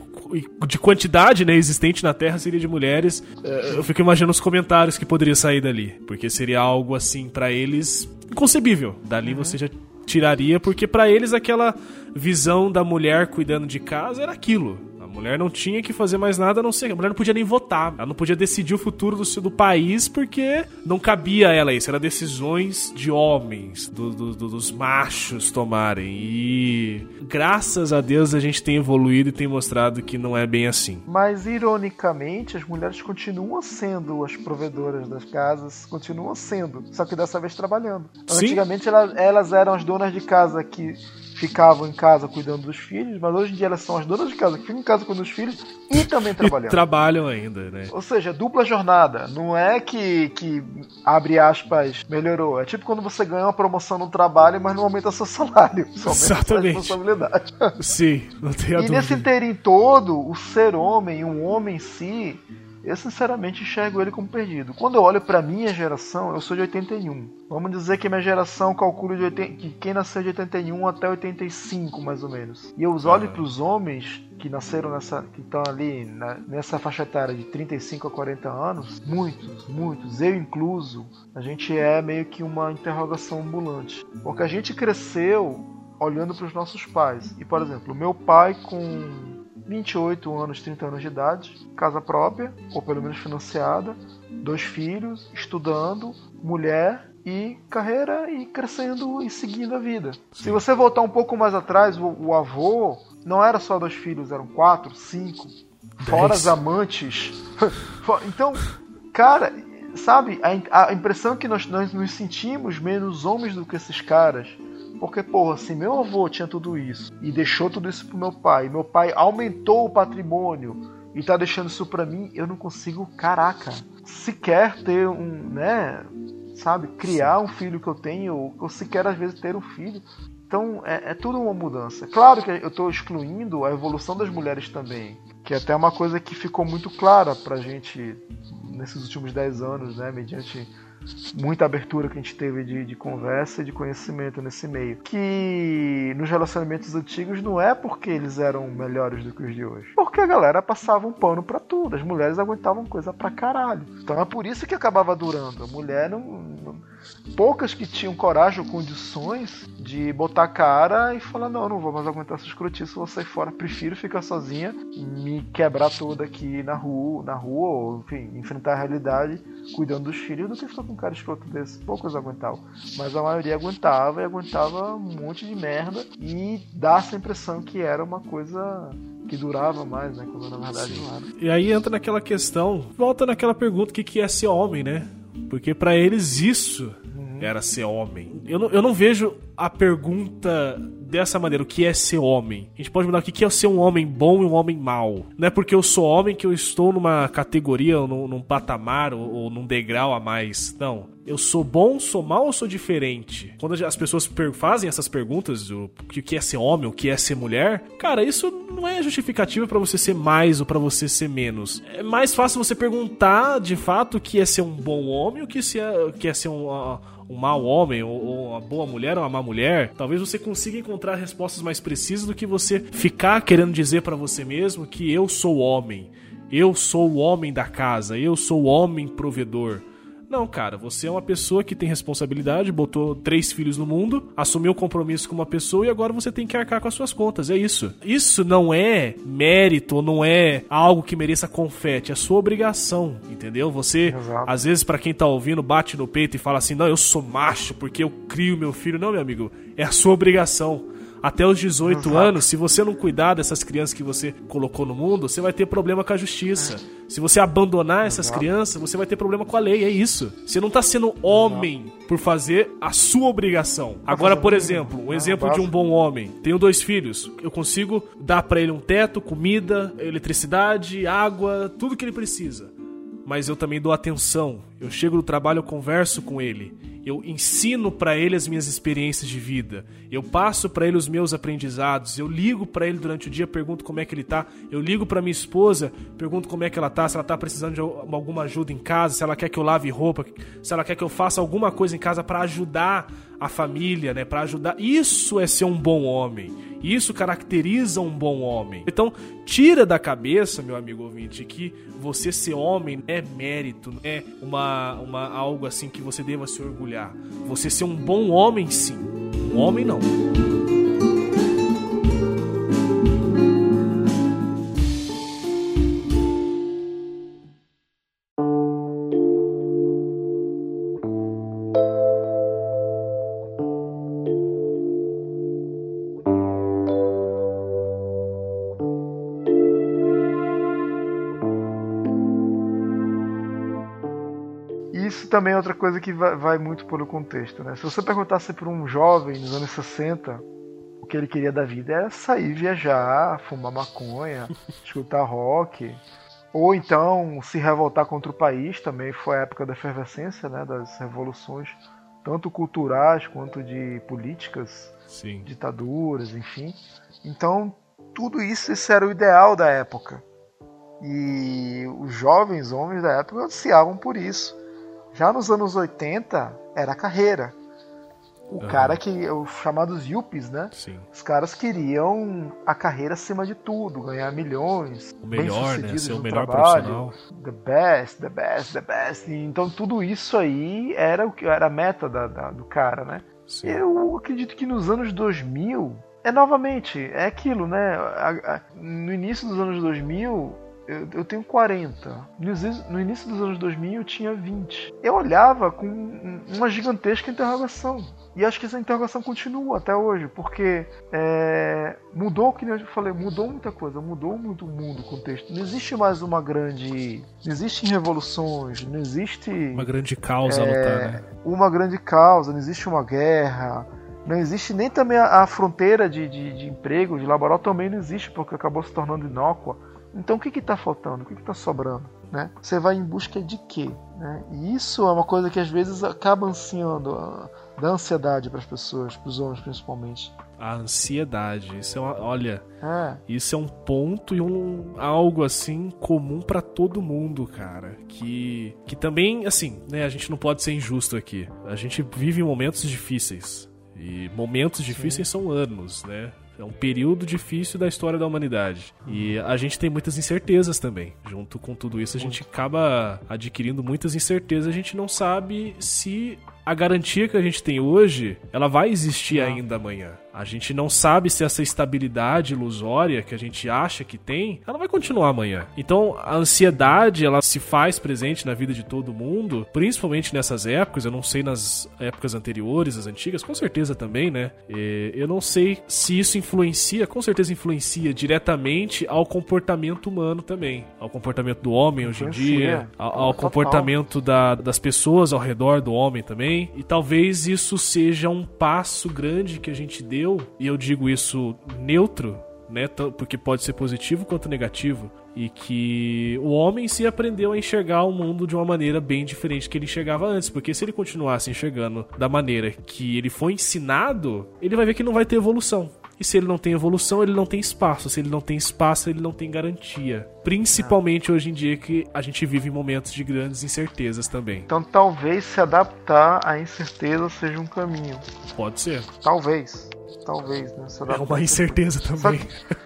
de quantidade né, existente na Terra seria de mulheres. Eh, Eu fico imaginando os comentários que poderia sair dali, porque seria algo assim pra eles inconcebível. Dali você já tiraria, porque pra eles aquela visão da mulher cuidando de casa era aquilo. A mulher não tinha que fazer mais nada, a não ser. A mulher não podia nem votar. Ela não podia decidir o futuro do, do país porque não cabia a ela isso. Era decisões de homens, do- do- dos machos tomarem. E graças a Deus a gente tem evoluído e tem mostrado que não é bem assim. Mas, ironicamente, as mulheres continuam sendo as provedoras das casas, continuam sendo, só que dessa vez trabalhando. Sim. Antigamente elas, elas eram as donas de casa que ficavam em casa cuidando dos filhos, mas hoje em dia elas são as donas de casa que ficam em casa cuidando dos filhos e também E trabalhando. trabalham ainda, né? Ou seja, dupla jornada. Não é que, que, abre aspas, melhorou. É tipo quando você ganha uma promoção no trabalho, mas não aumenta seu salário. Só aumenta a sua Exatamente. responsabilidade. Sim, não tenha E dúvida. nesse inteirinho todo, o ser homem, um homem em si, eu sinceramente enxergo ele como perdido. Quando eu olho pra minha geração, eu sou de 81. Vamos dizer que minha geração calcula de 80, que quem nasceu de 81 até 85, mais ou menos. E eu olho Aham. pros homens que nasceram nessa, que estão ali na- nessa faixa etária de 35 a 40 anos, muitos, muitos, eu incluso, a gente é meio que uma interrogação ambulante. Porque a gente cresceu olhando para os nossos pais. E, por exemplo, o meu pai com 28 anos, 30 anos de idade, casa própria, ou pelo menos financiada, dois filhos, estudando, mulher e carreira e crescendo e seguindo a vida. Se você voltar um pouco mais atrás, o, o avô não era só dois filhos, eram quatro, cinco, fora as amantes. então, cara, sabe, a, a impressão que nós, nós nos sentimos menos homens do que esses caras. Porque, porra, se meu avô tinha tudo isso e deixou tudo isso pro meu pai, meu pai aumentou o patrimônio e tá deixando isso pra mim, eu não consigo, caraca, sequer ter um, né, sabe, criar um filho que eu tenho, ou, sequer às vezes ter um filho. Então é, é tudo uma mudança. Claro que eu estou excluindo a evolução das mulheres também, que é até uma coisa que ficou muito clara pra gente nesses últimos 10 anos, né, mediante muita abertura que a gente teve de, de conversa e de conhecimento nesse meio. Que nos relacionamentos antigos não é porque eles eram melhores do que os de hoje. Porque a galera passava um pano pra tudo. As mulheres aguentavam coisa pra caralho. Então é por isso que acabava durando. A mulher não. não poucas que tinham coragem ou condições de botar a cara e falar: não, não vou mais aguentar essa escrotice, vou sair fora, prefiro ficar sozinha, me quebrar toda aqui na rua, na rua, ou enfim, enfrentar a realidade cuidando dos filhos do que ficar com um cara escroto desse, poucos aguentavam. Mas a maioria aguentava e aguentava um monte de merda e dá essa impressão que era uma coisa que durava mais, né? Quando na verdade não era. E aí entra naquela questão, volta naquela pergunta: o que, que é ser homem, né? Porque para eles isso era ser homem. Eu não, eu não vejo a pergunta dessa maneira, o que é ser homem? A gente pode mudar o que é ser um homem bom e um homem mau. Não é porque eu sou homem que eu estou numa categoria, ou num, num patamar, ou, ou, num degrau a mais. Não. Eu sou bom, sou mal ou sou diferente? Quando as pessoas fazem essas perguntas, o que é ser homem, o que é ser mulher, cara, isso não é justificativa para você ser mais ou para você ser menos. É mais fácil você perguntar, de fato, o que é ser um bom homem, o que, é, o que é ser um... Uh, um mau homem ou, ou uma boa mulher ou uma má mulher, talvez você consiga encontrar respostas mais precisas do que você ficar querendo dizer para você mesmo que eu sou homem, eu sou o homem da casa, eu sou o homem provedor. Não, cara, você é uma pessoa que tem responsabilidade, botou três filhos no mundo, assumiu o compromisso com uma pessoa e agora você tem que arcar com as suas contas. É isso. Isso não é mérito, não é algo que mereça confete, é sua obrigação, entendeu? Você, Exato. às vezes, para quem tá ouvindo, bate no peito e fala assim: não, eu sou macho porque eu crio meu filho. Não, meu amigo, é a sua obrigação até os 18 Exato. anos, se você não cuidar dessas crianças que você colocou no mundo, você vai ter problema com a justiça. Se você abandonar essas Exato. crianças, você vai ter problema com a lei. É isso. Você não está sendo homem por fazer a sua obrigação. Agora, por exemplo, um exemplo de um bom homem. Tenho dois filhos. Eu consigo dar para ele um teto, comida, eletricidade, água, tudo que ele precisa. Mas eu também dou atenção. Eu chego no trabalho, eu converso com ele eu ensino para ele as minhas experiências de vida, eu passo para ele os meus aprendizados, eu ligo para ele durante o dia, pergunto como é que ele tá, eu ligo para minha esposa, pergunto como é que ela tá, se ela tá precisando de alguma ajuda em casa, se ela quer que eu lave roupa, se ela quer que eu faça alguma coisa em casa para ajudar a família, né, para ajudar. Isso é ser um bom homem. Isso caracteriza um bom homem. Então, tira da cabeça, meu amigo ouvinte, que você ser homem é mérito, é uma, uma algo assim que você deva se orgulhar. Você ser um bom homem, sim. Um homem não. Também é outra coisa que vai, vai muito pelo contexto, né? Se você perguntasse para um jovem nos anos 60 o que ele queria da vida era sair viajar, fumar maconha, escutar rock, ou então se revoltar contra o país, também foi a época da efervescência, né, das revoluções, tanto culturais quanto de políticas, Sim. ditaduras, enfim. Então, tudo isso, esse era o ideal da época. E os jovens homens da época ansiavam por isso. Já nos anos 80 era a carreira. O uhum. cara que. Os chamados yuppies, né? Sim. Os caras queriam a carreira acima de tudo, ganhar milhões. O melhor, né? Ser o melhor trabalho, profissional. The best, the best, the best. E, então tudo isso aí era o que era a meta da, da, do cara, né? Sim. Eu acredito que nos anos 2000 é novamente, é aquilo, né? no início dos anos 2000, eu, eu tenho 40. No, início dos anos 2000 eu tinha 20. Eu olhava com uma gigantesca interrogação. E acho que essa interrogação continua até hoje, porque é, mudou, que eu falei, mudou muita coisa, mudou muito o mundo, o contexto. Não existe mais uma grande. Não existem revoluções, não existe. Uma grande causa é, lutar, né? Uma grande causa, não existe uma guerra. Não existe nem também a, a fronteira de, de, de emprego, de laboral também não existe, porque acabou se tornando inócua. Então o que está faltando? O que está sobrando? Né? Você vai em busca de quê? Né? E isso é uma coisa que às vezes acaba ansiando, uh, dá ansiedade para as pessoas, para os homens principalmente. A ansiedade, isso é uma, olha, é. isso é um ponto e um algo assim comum para todo mundo, cara, que que também assim, né, a gente não pode ser injusto aqui. A gente vive momentos difíceis. E momentos difíceis Sim. são anos, né? É um período difícil da história da humanidade. E a gente tem muitas incertezas também. Junto com tudo isso, a gente acaba adquirindo muitas incertezas. A gente não sabe se a garantia que a gente tem hoje, ela vai existir ainda amanhã. A gente não sabe se essa estabilidade ilusória que a gente acha que tem, ela vai continuar amanhã. Então, a ansiedade, ela se faz presente na vida de todo mundo, principalmente nessas épocas. Eu não sei nas épocas anteriores, as antigas, com certeza também, né? E eu não sei se isso influencia, com certeza influencia diretamente ao comportamento humano também, ao comportamento do homem hoje em dia, ao, ao comportamento da, das pessoas ao redor do homem também. E talvez isso seja um passo grande que a gente deu e eu digo isso neutro, né, porque pode ser positivo quanto negativo, e que o homem se aprendeu a enxergar o mundo de uma maneira bem diferente que ele enxergava antes, porque se ele continuasse enxergando da maneira que ele foi ensinado, ele vai ver que não vai ter evolução. E se ele não tem evolução, ele não tem espaço. Se ele não tem espaço, ele não tem garantia. Principalmente hoje em dia que a gente vive em momentos de grandes incertezas também. Então talvez se adaptar à incerteza seja um caminho. Pode ser. Talvez. Talvez, né? É uma incerteza também. Só que,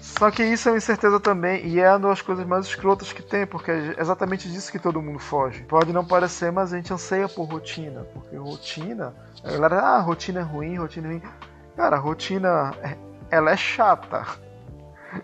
só que, isso é uma incerteza também, e é uma das coisas mais escrotas que tem, porque é exatamente disso que todo mundo foge. Pode não parecer, mas a gente anseia por rotina, porque rotina. A galera, ah, rotina é ruim, rotina é ruim. Cara, a rotina, ela é chata.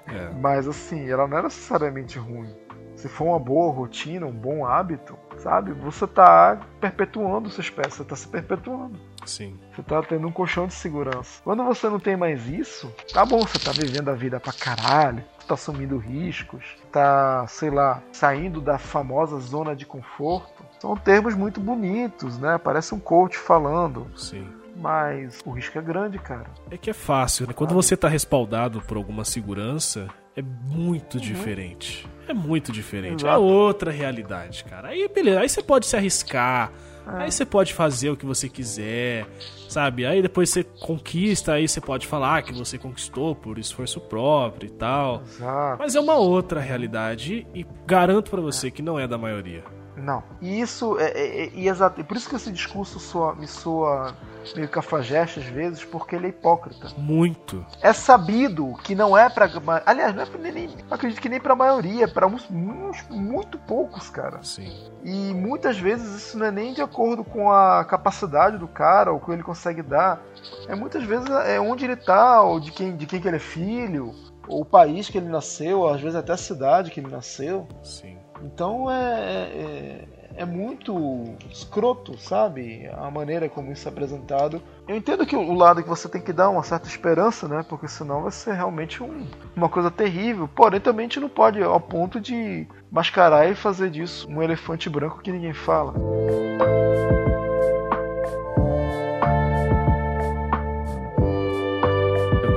É. Mas assim, ela não é necessariamente ruim. Se for uma boa rotina, um bom hábito, sabe? Você tá perpetuando sua espécie, você tá se perpetuando. Sim. Você tá tendo um colchão de segurança. Quando você não tem mais isso, tá bom, você tá vivendo a vida pra caralho, tá assumindo riscos, tá, sei lá, saindo da famosa zona de conforto. São termos muito bonitos, né? Parece um coach falando. Sim mas o risco é grande, cara. É que é fácil, né? Quando você tá respaldado por alguma segurança, é muito uhum. diferente. É muito diferente. É Exato. É outra realidade, cara. Aí, beleza. Aí você pode se arriscar. É. Aí você pode fazer o que você quiser, sabe? Aí depois você conquista, aí você pode falar que você conquistou por esforço próprio e tal. Exato. Mas é uma outra realidade e garanto para você que não é da maioria. Não. E isso é, é, é, exato. Por isso que esse discurso soa, me soa meio cafajeste às vezes, porque ele é hipócrita. Muito. É sabido que não é para Aliás, não é pra nem. Acredito que nem pra maioria, é pra uns, uns, muito poucos, cara. Sim. E muitas vezes isso não é nem de acordo com a capacidade do cara, ou o que ele consegue dar. É muitas vezes é onde ele tá, ou de quem, de quem que ele é filho, ou o país que ele nasceu, ou às vezes até a cidade que ele nasceu. Sim. Então é, é é muito escroto, sabe? A maneira como isso é apresentado. Eu entendo que o lado que você tem que dar uma certa esperança, né? Porque senão vai ser realmente um, uma coisa terrível. Porém, também a gente não pode ao ponto de mascarar e fazer disso um elefante branco que ninguém fala.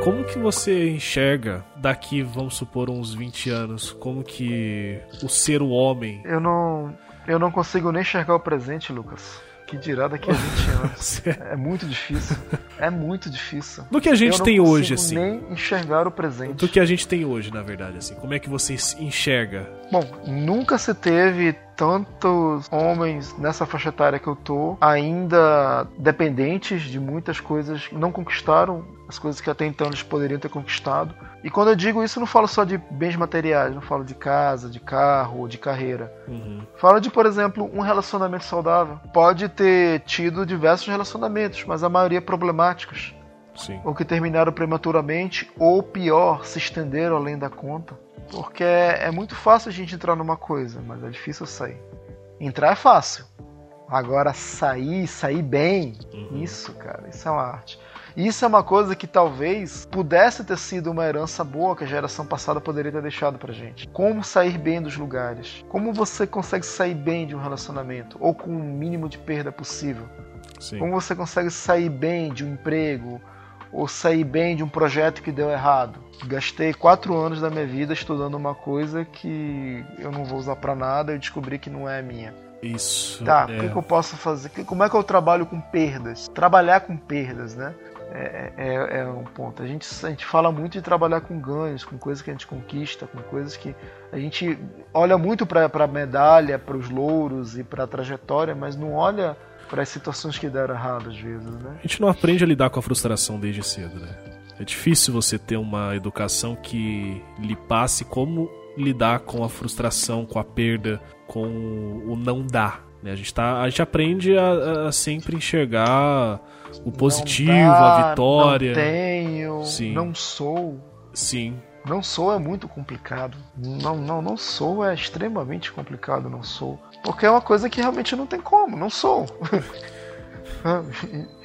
Como que você enxerga daqui, vamos supor, uns 20 anos, como que o ser o homem. Eu não. Eu não consigo nem enxergar o presente, Lucas. Que dirá daqui a 20 anos. é muito difícil. É muito difícil. Do que a gente tem hoje, assim. nem enxergar o presente. Do que a gente tem hoje, na verdade, assim. Como é que você enxerga? Bom, nunca se teve tantos homens nessa faixa etária que eu tô ainda dependentes de muitas coisas, não conquistaram as coisas que até então eles poderiam ter conquistado. E quando eu digo isso, eu não falo só de bens materiais, não falo de casa, de carro ou de carreira. Uhum. Falo de, por exemplo, um relacionamento saudável. Pode ter tido diversos relacionamentos, mas a maioria problemáticos. Sim. Ou que terminaram prematuramente, ou pior, se estenderam além da conta. Porque é, é muito fácil a gente entrar numa coisa, mas é difícil sair. Entrar é fácil. Agora sair, sair bem, uhum. isso, cara, isso é uma arte. Isso é uma coisa que talvez pudesse ter sido uma herança boa que a geração passada poderia ter deixado pra gente. Como sair bem dos lugares? Como você consegue sair bem de um relacionamento ou com o mínimo de perda possível? Sim. Como você consegue sair bem de um emprego ou sair bem de um projeto que deu errado? Gastei quatro anos da minha vida estudando uma coisa que eu não vou usar para nada e descobri que não é minha. Isso. Tá, é. o que, que, eu posso fazer? Como é que eu trabalho com perdas? Trabalhar com perdas, né? É, é, é, um ponto. A gente, a gente fala muito de trabalhar com ganhos, com coisas que a gente conquista, com coisas que a gente olha muito para a medalha, para os louros e para a trajetória, mas não olha para as situações que deram errado às vezes, né? A gente não aprende a lidar com a frustração desde cedo, né? É difícil você ter uma educação que lhe passe como lidar com a frustração, com a perda, com o não dar Né? A, gente tá, a gente aprende a, a sempre enxergar o positivo, dá, a vitória. Não tenho, Sim. não sou. Sim. Não sou é muito complicado. Não, não, não sou é extremamente complicado, não sou. Porque é uma coisa que realmente não tem como, não sou.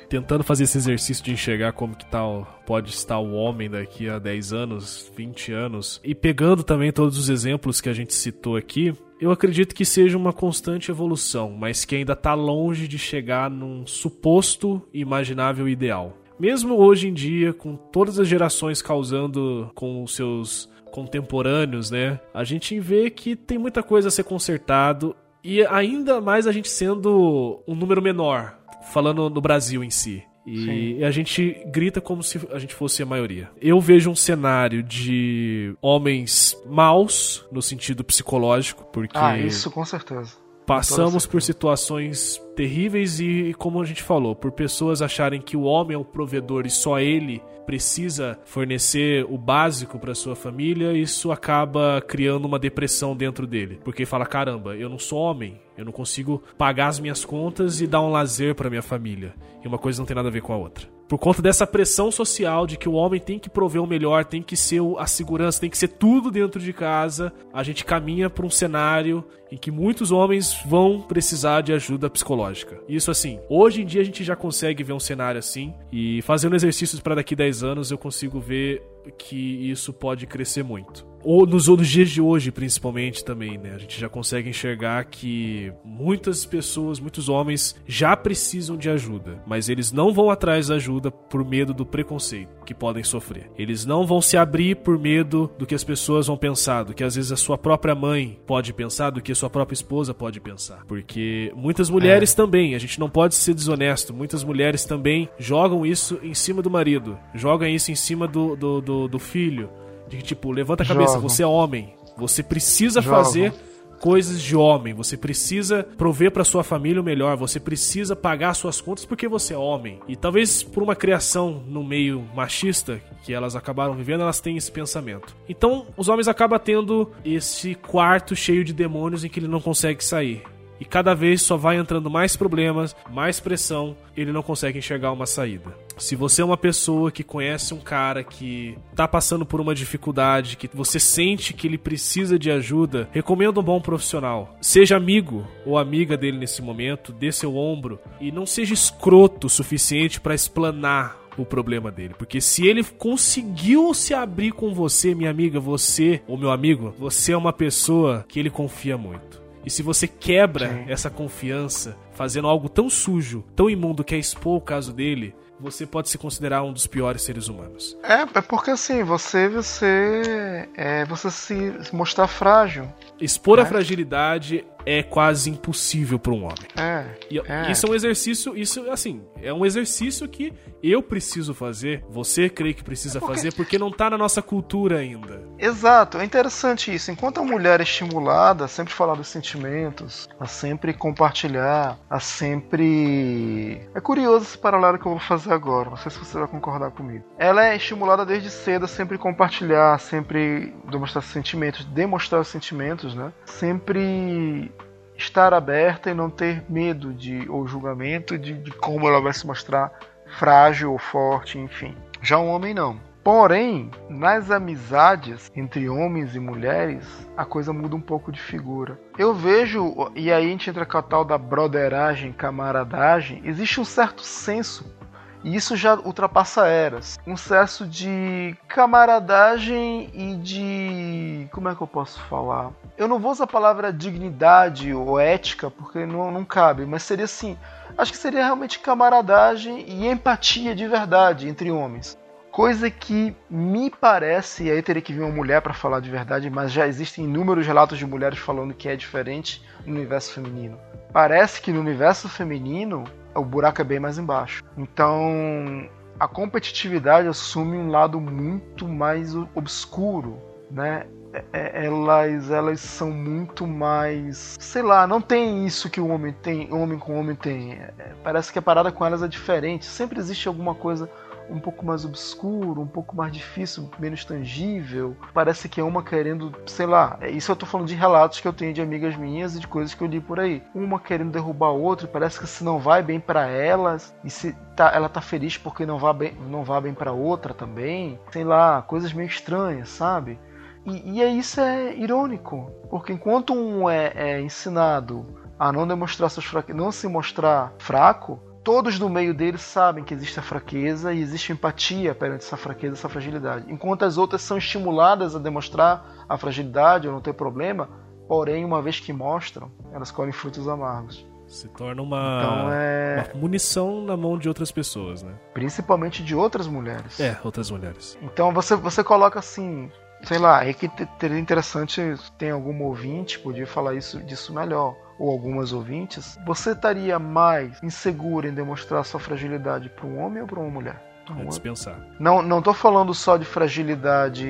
Tentando fazer esse exercício de enxergar como que tá, o- pode estar o homem daqui a 10 anos, 20 anos, e pegando também todos os exemplos que a gente citou aqui, eu acredito que seja uma constante evolução, mas que ainda está longe de chegar num suposto e imaginável ideal. Mesmo hoje em dia, com todas as gerações causando com os seus contemporâneos, né? A gente vê que tem muita coisa a ser consertado e ainda mais a gente sendo um número menor, falando no Brasil em si. E a gente grita como se a gente fosse a maioria. Eu vejo um cenário de homens maus, no sentido psicológico, porque Ah, isso com certeza. Passamos por situações terríveis e, como a gente falou, por pessoas acharem que o homem é o provedor e só ele precisa fornecer o básico para sua família, isso acaba criando uma depressão dentro dele, porque fala caramba, eu não sou homem, eu não consigo pagar as minhas contas e dar um lazer para minha família. E uma coisa não tem nada a ver com a outra. Por conta dessa pressão social de que o homem tem que prover o melhor, tem que ser a segurança, tem que ser tudo dentro de casa, a gente caminha para um cenário em que muitos homens vão precisar de ajuda psicológica. Isso assim, hoje em dia a gente já consegue ver um cenário assim e fazendo exercícios para daqui 10 anos eu consigo ver que isso pode crescer muito. Ou nos, nos dias de hoje, principalmente, também, né? A gente já consegue enxergar que muitas pessoas, muitos homens já precisam de ajuda, mas eles não vão atrás da ajuda por medo do preconceito que podem sofrer. Eles não vão se abrir por medo do que as pessoas vão pensar, do que às vezes a sua própria mãe pode pensar, do que sua própria esposa pode pensar. Porque muitas mulheres também, a gente não pode ser desonesto, muitas mulheres também jogam isso em cima do marido, jogam isso em cima do, do, do, do filho. De que, tipo, levanta a cabeça, você é homem. Você precisa fazer coisas de homem. Você precisa prover para sua família o melhor. Você precisa pagar suas contas porque você é homem. E talvez por uma criação no meio machista que elas acabaram vivendo, elas têm esse pensamento. Então, os homens acabam tendo esse quarto cheio de demônios em que ele não consegue sair. E cada vez só vai entrando mais problemas, mais pressão, ele não consegue enxergar uma saída. Se você é uma pessoa que conhece um cara que tá passando por uma dificuldade, que você sente que ele precisa de ajuda, recomendo um bom profissional. Seja amigo ou amiga dele nesse momento, dê seu ombro e não seja escroto o suficiente para explanar o problema dele. Porque se ele conseguiu se abrir com você, minha amiga, você ou meu amigo, você é uma pessoa que ele confia muito. E se você quebra essa confiança fazendo algo tão sujo, tão imundo que é expor o caso dele, você pode se considerar um dos piores seres humanos. É, é porque assim, você você é você se se mostrar frágil. Expor a É. fragilidade é quase impossível para um homem. É. E É. isso é um exercício, isso assim, é um exercício que eu preciso fazer, você crê que precisa porque- fazer porque não tá na nossa cultura ainda. Exato, é interessante isso. Enquanto a mulher é estimulada a sempre falar dos sentimentos, a sempre compartilhar, a sempre. É curioso esse paralelo que eu vou fazer agora, não sei se você vai concordar comigo. Ela é estimulada desde cedo a sempre compartilhar, a sempre demonstrar sentimentos, demonstrar os sentimentos, né? Sempre estar aberta e não ter medo de ou julgamento de, de como ela vai se mostrar frágil ou forte, enfim. Já o homem não. Porém, nas amizades entre homens e mulheres, a coisa muda um pouco de figura. Eu vejo, e aí a gente entra com a tal da broderagem, camaradagem, existe um certo senso, e isso já ultrapassa eras. Um senso de camaradagem e de. Como é que eu posso falar? Eu não vou usar a palavra dignidade ou ética, porque não, não cabe, mas seria assim. Acho que seria realmente camaradagem e empatia de verdade entre homens. Coisa que me parece, e aí teria que vir uma mulher para falar de verdade, mas já existem inúmeros relatos de mulheres falando que é diferente no universo feminino. Parece que no universo feminino o buraco é bem mais embaixo. Então a competitividade assume um lado muito mais obscuro, né? É- é- Elas, elas são muito mais, sei lá, não tem isso que o homem tem, homem com homem tem. É, Parece que a parada com elas é diferente. Sempre existe alguma coisa um pouco mais obscuro, um pouco mais difícil, menos tangível. Parece que é uma querendo, sei lá, é isso eu tô falando de relatos que eu tenho de amigas minhas e de coisas que eu li por aí. Uma querendo derrubar a outra, parece que se não vai bem para elas e se tá, ela tá feliz porque não vai bem, não vai bem para outra também. Sei lá, coisas meio estranhas, sabe? E, e é isso é irônico, porque enquanto um é, é ensinado a não demonstrar suas fraquezas, não se mostrar fraco, todos no meio dele sabem que existe a fraqueza e existe empatia perante essa fraqueza, essa fragilidade. Enquanto as outras são estimuladas a demonstrar a fragilidade ou não ter problema, porém, uma vez que mostram, elas colhem frutos amargos. Se torna uma, então, é... uma munição na mão de outras pessoas, né? Principalmente de outras mulheres. É, outras mulheres. Então você, você coloca assim, sei lá, é que teria interessante, tem algum ouvinte, podia falar isso disso melhor, ou algumas ouvintes, você estaria mais inseguro em demonstrar sua fragilidade para um homem ou para uma mulher? É dispensar. Não, não tô falando só de fragilidade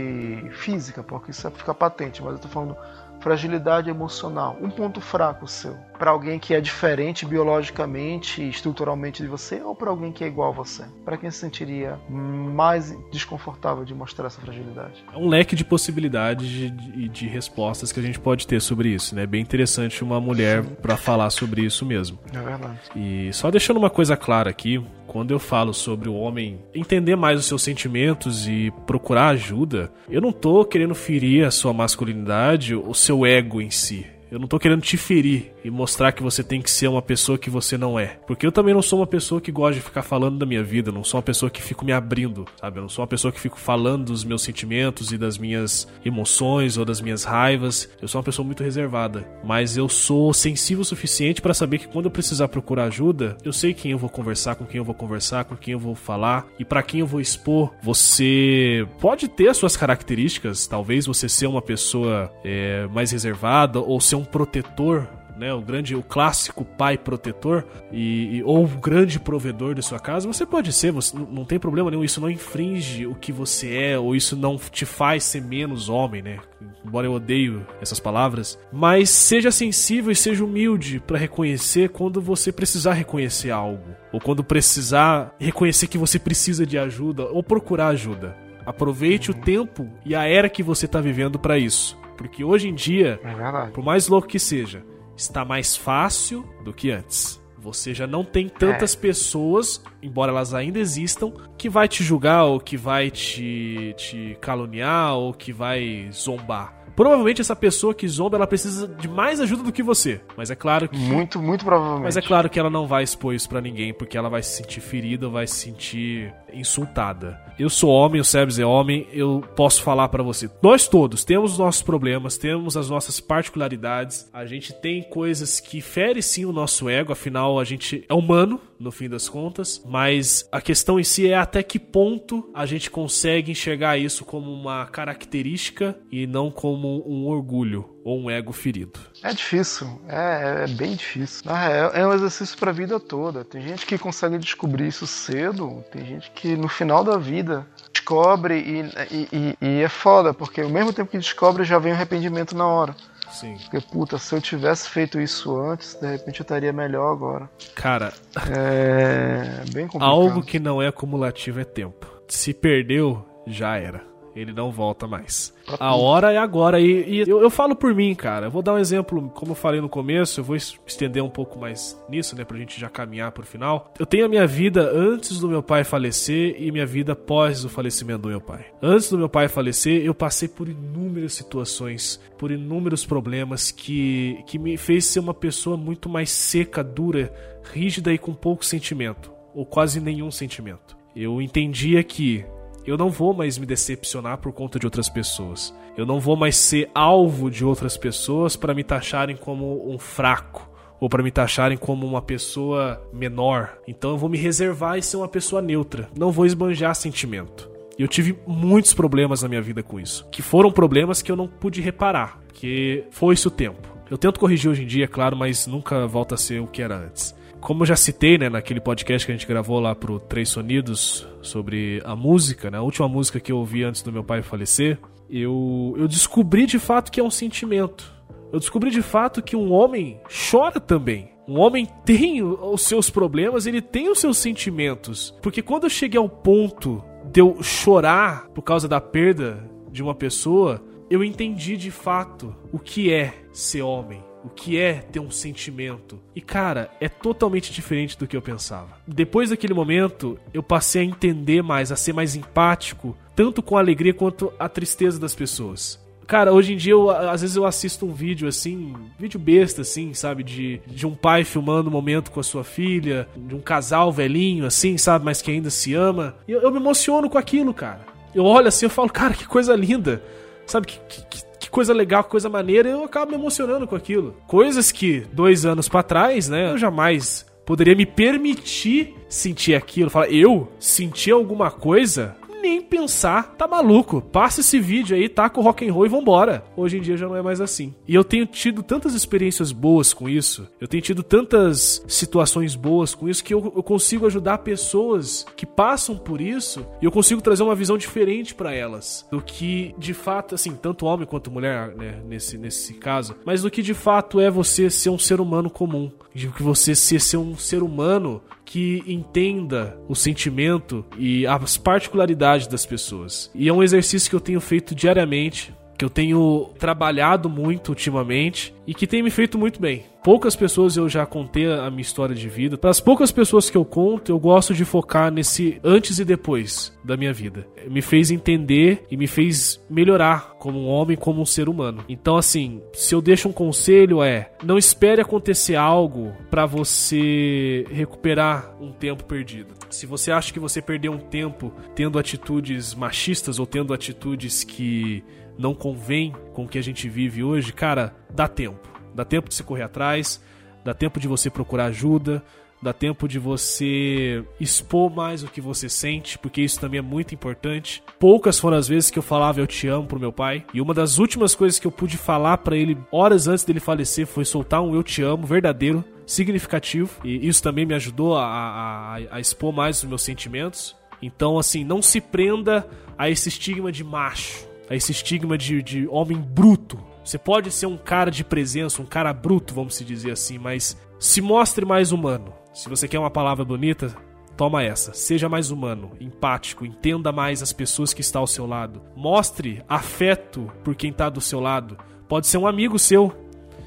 física, porque isso fica patente, mas eu tô falando fragilidade emocional, um ponto fraco seu, para alguém que é diferente biologicamente, estruturalmente de você, ou para alguém que é igual a você? Para quem se sentiria mais desconfortável de mostrar essa fragilidade? É um leque de possibilidades e de, de, respostas que a gente pode ter sobre isso, né? Bem interessante uma mulher para falar sobre isso mesmo. É verdade. E só deixando uma coisa clara aqui, quando eu falo sobre o homem entender mais os seus sentimentos e procurar ajuda, eu não tô querendo ferir a sua masculinidade, o seu ego em si. Eu não tô querendo te ferir e mostrar que você tem que ser uma pessoa que você não é. Porque eu também não sou uma pessoa que gosta de ficar falando da minha vida, não sou uma pessoa que fico me abrindo, sabe? Eu não sou uma pessoa que fico falando dos meus sentimentos e das minhas emoções ou das minhas raivas. Eu sou uma pessoa muito reservada, mas eu sou sensível o suficiente para saber que quando eu precisar procurar ajuda, eu sei quem eu vou conversar, com quem eu vou conversar, com quem eu vou falar e para quem eu vou expor. Você pode ter as suas características, talvez você ser uma pessoa é, mais reservada ou ser um protetor né, o grande, o clássico pai protetor e, e, ou o grande provedor de sua casa, você pode ser, você não tem problema nenhum, isso não infringe o que você é ou isso não te faz ser menos homem, né? Embora eu odeio essas palavras, mas seja sensível e seja humilde para reconhecer quando você precisar reconhecer algo ou quando precisar reconhecer que você precisa de ajuda ou procurar ajuda. Aproveite o tempo e a era que você está vivendo para isso. Porque hoje em dia, é por mais louco que seja, está mais fácil do que antes. Você já não tem tantas é. pessoas, embora elas ainda existam, que vai te julgar ou que vai te, te caluniar ou que vai zombar. Provavelmente essa pessoa que zomba, ela precisa de mais ajuda do que você. Mas é claro que. Muito, muito provavelmente. Mas é claro que ela não vai expor isso pra ninguém, porque ela vai se sentir ferida ou vai se sentir insultada. Eu sou homem, o Sebs é homem, eu posso falar para você. Nós todos temos os nossos problemas, temos as nossas particularidades, a gente tem coisas que ferem sim o nosso ego, afinal a gente é humano, no fim das contas, mas a questão em si é até que ponto a gente consegue enxergar isso como uma característica e não como um orgulho ou um ego ferido. É difícil, é, é bem difícil. É, é um exercício para a vida toda. Tem gente que consegue descobrir isso cedo, tem gente que no final da vida descobre e, e, e, e é foda, porque ao mesmo tempo que descobre já vem o arrependimento na hora. Sim. Porque, puta, se eu tivesse feito isso antes, de repente eu estaria melhor agora. Cara, é bem complicado. Algo que não é acumulativo é tempo. Se perdeu, já era ele não volta mais. A hora é agora. E, e eu, eu, falo por mim, cara. Eu vou dar um exemplo, como eu falei no começo, eu vou estender um pouco mais nisso, né? Pra gente já caminhar pro final. Eu tenho a minha vida antes do meu pai falecer e minha vida após o falecimento do meu pai. Antes do meu pai falecer, eu passei por inúmeras situações, por inúmeros problemas que, que me fez ser uma pessoa muito mais seca, dura, rígida e com pouco sentimento. Ou quase nenhum sentimento. Eu entendia que eu não vou mais me decepcionar por conta de outras pessoas. Eu não vou mais ser alvo de outras pessoas para me taxarem como um fraco ou para me taxarem como uma pessoa menor. Então eu vou me reservar e ser uma pessoa neutra. Não vou esbanjar sentimento. E eu tive muitos problemas na minha vida com isso, que foram problemas que eu não pude reparar, que foi-se o tempo. Eu tento corrigir hoje em dia, é claro, mas nunca volta a ser o que era antes. Como eu já citei, né, naquele podcast que a gente gravou lá pro Três Sonidos sobre a música, né, a última música que eu ouvi antes do meu pai falecer, eu, eu descobri de fato que é um sentimento. eu descobri de fato que um homem chora também. Um homem tem os seus problemas, ele tem os seus sentimentos. Porque quando eu cheguei ao ponto de eu chorar por causa da perda de uma pessoa, eu entendi de fato o que é ser homem o que é ter um sentimento. E cara, é totalmente diferente do que eu pensava. Depois daquele momento, eu passei a entender mais, a ser mais empático, tanto com a alegria quanto a tristeza das pessoas. Cara, hoje em dia, eu, às vezes eu assisto um vídeo assim, vídeo besta, assim, sabe? De, de um pai filmando um momento com a sua filha, de um casal velhinho, assim, sabe? Mas que ainda se ama. E eu, eu me emociono com aquilo, cara. Eu olho assim, eu falo, cara, que coisa linda. Sabe? Que, que, que coisa legal, que coisa maneira. Eu acabo me emocionando com aquilo. Coisas que dois anos para trás, né? Eu jamais poderia me permitir sentir aquilo. Falar, eu senti alguma coisa nem pensar, tá maluco. Passa esse vídeo aí, taca o rock and roll e vambora. Hoje em dia já não é mais assim. E eu tenho tido tantas experiências boas com isso, eu tenho tido tantas situações boas com isso que eu, eu consigo ajudar pessoas que passam por isso e eu consigo trazer uma visão diferente para elas do que de fato, assim, tanto homem quanto mulher, né, nesse, nesse caso, mas do que de fato é você ser um ser humano comum, de que você ser, ser um ser humano que entenda o sentimento e as particularidades das pessoas. E é um exercício que eu tenho feito diariamente que eu tenho trabalhado muito ultimamente e que tem me feito muito bem. Poucas pessoas eu já contei a minha história de vida. Para as poucas pessoas que eu conto, eu gosto de focar nesse antes e depois da minha vida. Me fez entender e me fez melhorar como um homem, como um ser humano. Então, assim, se eu deixo um conselho é: não espere acontecer algo para você recuperar um tempo perdido. Se você acha que você perdeu um tempo tendo atitudes machistas ou tendo atitudes que não convém com o que a gente vive hoje, cara, dá tempo. Dá tempo de se correr atrás, dá tempo de você procurar ajuda, dá tempo de você expor mais o que você sente, porque isso também é muito importante. Poucas foram as vezes que eu falava eu te amo pro meu pai, e uma das últimas coisas que eu pude falar para ele horas antes dele falecer foi soltar um eu te amo verdadeiro, significativo, e isso também me ajudou a, a, a expor mais os meus sentimentos. Então, assim, não se prenda a esse estigma de macho a esse estigma de, de homem bruto. Você pode ser um cara de presença, um cara bruto, vamos se dizer assim, mas se mostre mais humano. Se você quer uma palavra bonita, toma essa. Seja mais humano, empático, entenda mais as pessoas que estão ao seu lado. Mostre afeto por quem está do seu lado. Pode ser um amigo seu.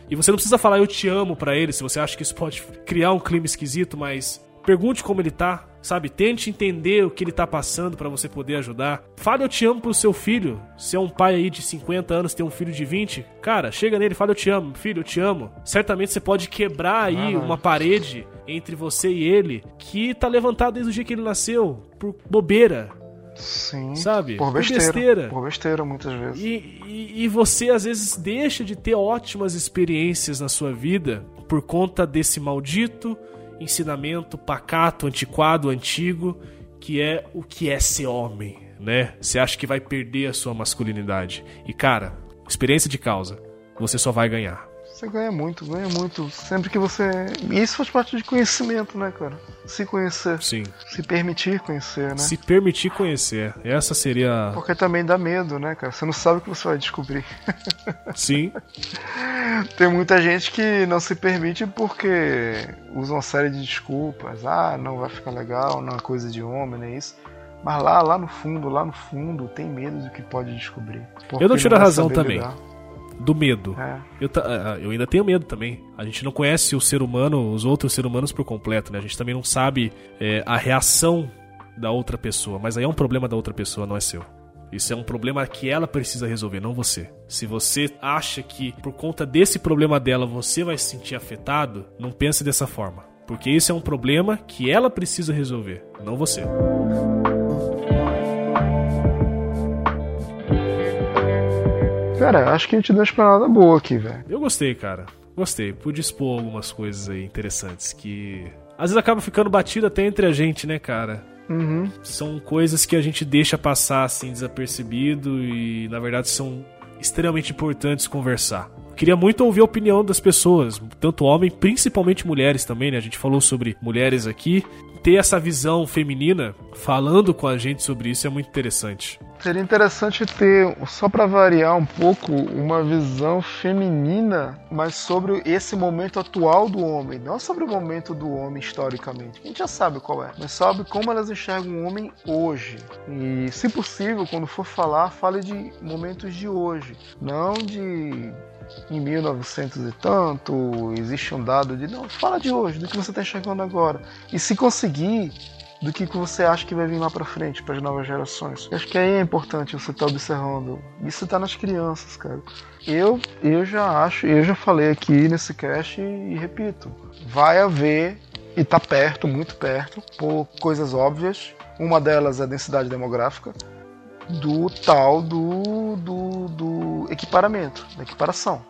E você não precisa falar eu te amo para ele, se você acha que isso pode criar um clima esquisito, mas pergunte como ele tá, Sabe, tente entender o que ele tá passando para você poder ajudar. Fale eu te amo pro seu filho. Se é um pai aí de 50 anos, tem um filho de 20, cara, chega nele, fala eu te amo, filho, eu te amo. Certamente você pode quebrar aí ah, uma parede entre você e ele que tá levantado desde o dia que ele nasceu por bobeira. Sim. Sabe? Por besteira. Por besteira, por besteira muitas vezes. E, e, e você às vezes deixa de ter ótimas experiências na sua vida por conta desse maldito ensinamento pacato, antiquado, antigo, que é o que é ser homem, né? Você acha que vai perder a sua masculinidade. E cara, experiência de causa, você só vai ganhar. Você ganha muito, ganha muito. Sempre que você. Isso faz parte de conhecimento, né, cara? Se conhecer. Sim. Se permitir conhecer, né? Se permitir conhecer. Essa seria. Porque também dá medo, né, cara? Você não sabe o que você vai descobrir. Sim. Tem muita gente que não se permite porque usa uma série de desculpas. Ah, não vai ficar legal, não é coisa de homem, nem isso. Mas lá, lá no fundo, lá no fundo, tem medo do que pode descobrir. Eu não tiro a razão também. Lidar do medo. É. Eu, é, eu ainda tenho medo também. A gente não conhece o ser humano, os outros seres humanos por completo, né? A gente também não sabe é, a reação da outra pessoa. Mas aí é um problema da outra pessoa, não é seu. Isso é um problema que ela precisa resolver, não você. Se você acha que por conta desse problema dela você vai se sentir afetado, não pense dessa forma. Porque isso é um problema que ela precisa resolver, não você. Cara, acho que a gente deu uma explanada boa aqui, velho. Eu gostei, cara. Gostei. Pude expor algumas coisas aí interessantes que às vezes acaba ficando batido até entre a gente, né, cara? Uhum. São coisas que a gente deixa passar assim desapercebido e na verdade são extremamente importantes conversar. Queria muito ouvir a opinião das pessoas, tanto homem, principalmente mulheres também, né? A gente falou sobre mulheres aqui. Ter essa visão feminina falando com a gente sobre isso é muito interessante. Seria interessante ter, só para variar um pouco, uma visão feminina, mas sobre esse momento atual do homem, não sobre o momento do homem historicamente. A gente já sabe qual é, mas sabe como elas enxergam o homem hoje. E, se possível, quando for falar, fale de momentos de hoje, não de em 1900 e tanto, existe um dado de. Não, fala de hoje, do que você está enxergando agora. E se conseguir, do que você acha que vai vir lá para frente, para as novas gerações. Eu acho que aí é importante você estar tá observando. Isso está nas crianças, cara. Eu, eu já acho, eu já falei aqui nesse cast e, e repito: vai haver, e está perto, muito perto, por coisas óbvias. Uma delas é a densidade demográfica do tal do, do, do equiparamento, da equiparação.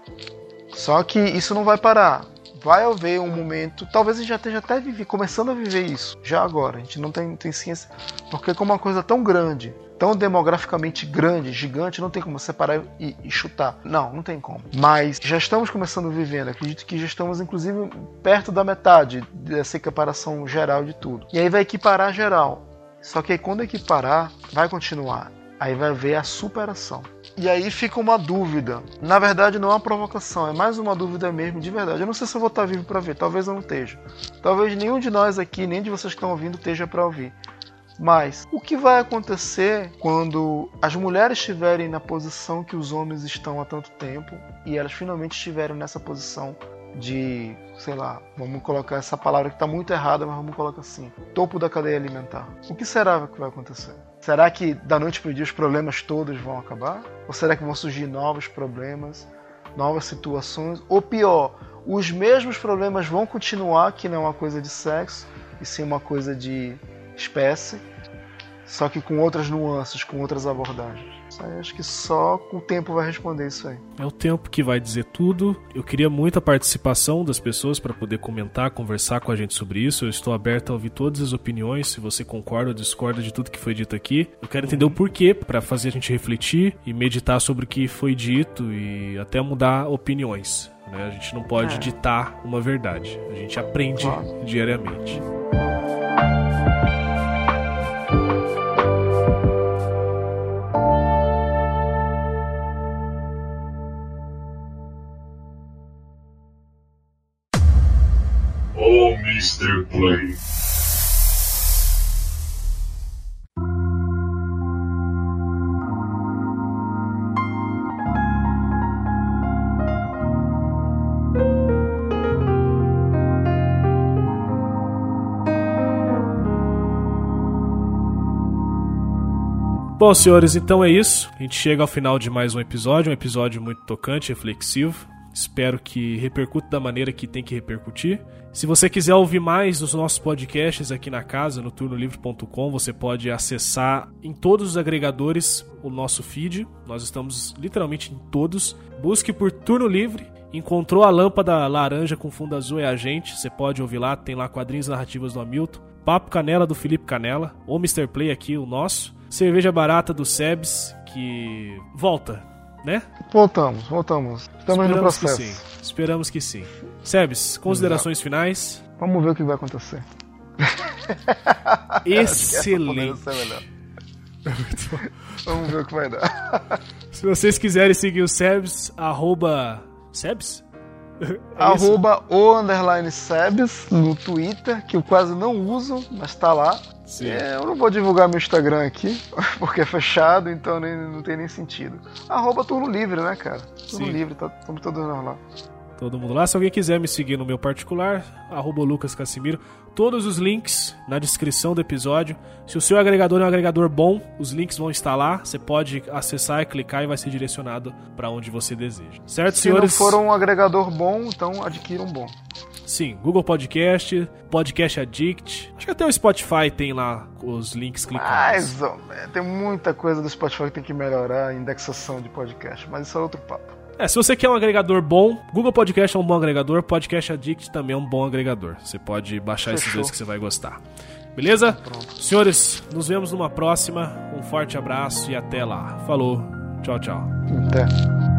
Só que isso não vai parar. Vai haver um momento, talvez a gente já esteja até vive, começando a viver isso, já agora. A gente não tem, tem ciência, porque como uma coisa tão grande, tão demograficamente grande, gigante, não tem como separar e, e, chutar. Não, não tem como. Mas já estamos começando vivendo, acredito que já estamos inclusive perto da metade dessa equiparação geral de tudo. E aí vai equiparar geral. Só que aí quando equiparar, vai continuar. Aí vai ver a superação. E aí fica uma dúvida. Na verdade, não é uma provocação, é mais uma dúvida mesmo, de verdade. Eu não sei se eu vou estar vivo para ver, talvez eu não esteja. Talvez nenhum de nós aqui, nem de vocês que estão ouvindo, esteja para ouvir. Mas o que vai acontecer quando as mulheres estiverem na posição que os homens estão há tanto tempo e elas finalmente estiverem nessa posição de, sei lá, vamos colocar essa palavra que está muito errada, mas vamos colocar assim, topo da cadeia alimentar. O que será que vai acontecer? Será que da noite para o dia os problemas todos vão acabar? Ou será que vão surgir novos problemas, novas situações? Ou pior, os mesmos problemas vão continuar, que não é uma coisa de sexo, e sim uma coisa de espécie, só que com outras nuances, com outras abordagens. Acho que só o tempo vai responder isso aí. É o tempo que vai dizer tudo. Eu queria muita participação das pessoas para poder comentar, conversar com a gente sobre isso. Eu estou aberto a ouvir todas as opiniões, se você concorda ou discorda de tudo que foi dito aqui. Eu quero entender o porquê para fazer a gente refletir e meditar sobre o que foi dito e até mudar opiniões. Né? A gente não pode é. ditar uma verdade. A gente aprende claro. diariamente. Bom, senhores, então é isso. A gente chega ao final de mais um episódio, um episódio muito tocante, reflexivo. Espero que repercuta da maneira que tem que repercutir. Se você quiser ouvir mais dos nossos podcasts aqui na casa, no turnolivre.com, você pode acessar em todos os agregadores o nosso feed. Nós estamos literalmente em todos. Busque por Turno Livre. Encontrou a lâmpada laranja com fundo azul é a gente. Você pode ouvir lá, tem lá quadrinhos narrativas do Hamilton. Papo Canela do Felipe Canela. O Mr. Play aqui, o nosso. Cerveja barata do Sebs, que volta, né? Voltamos, voltamos. Estamos Esperamos no processo. Que sim. Esperamos que sim. Sebes, considerações finais? Vamos ver o que vai acontecer. Excelente. Vamos ver o que vai dar. Se vocês quiserem seguir o Sebs, arroba. Sebs? É arroba o underline Sebs no Twitter, que eu quase não uso, mas tá lá. É, eu não vou divulgar meu Instagram aqui, porque é fechado, então nem, não tem nem sentido. Arroba turno livre, né, cara? Turno Sim. livre, tá, estamos todos lá todo mundo lá. Se alguém quiser me seguir no meu particular, arroba Lucas Casimiro, todos os links na descrição do episódio. Se o seu agregador é um agregador bom, os links vão estar lá. Você pode acessar e clicar e vai ser direcionado para onde você deseja. Certo, Se senhores? Se não for um agregador bom, então adquira um bom. Sim, Google Podcast, Podcast Addict. Acho que até o Spotify tem lá os links clicados. Mas tem muita coisa do Spotify que tem que melhorar, a indexação de podcast, mas isso é outro papo. É, se você quer um agregador bom, Google Podcast é um bom agregador, Podcast Addict também é um bom agregador. Você pode baixar Fechou. esses dois que você vai gostar. Beleza? Pronto. Senhores, nos vemos numa próxima. Um forte abraço e até lá. Falou. Tchau, tchau. Até.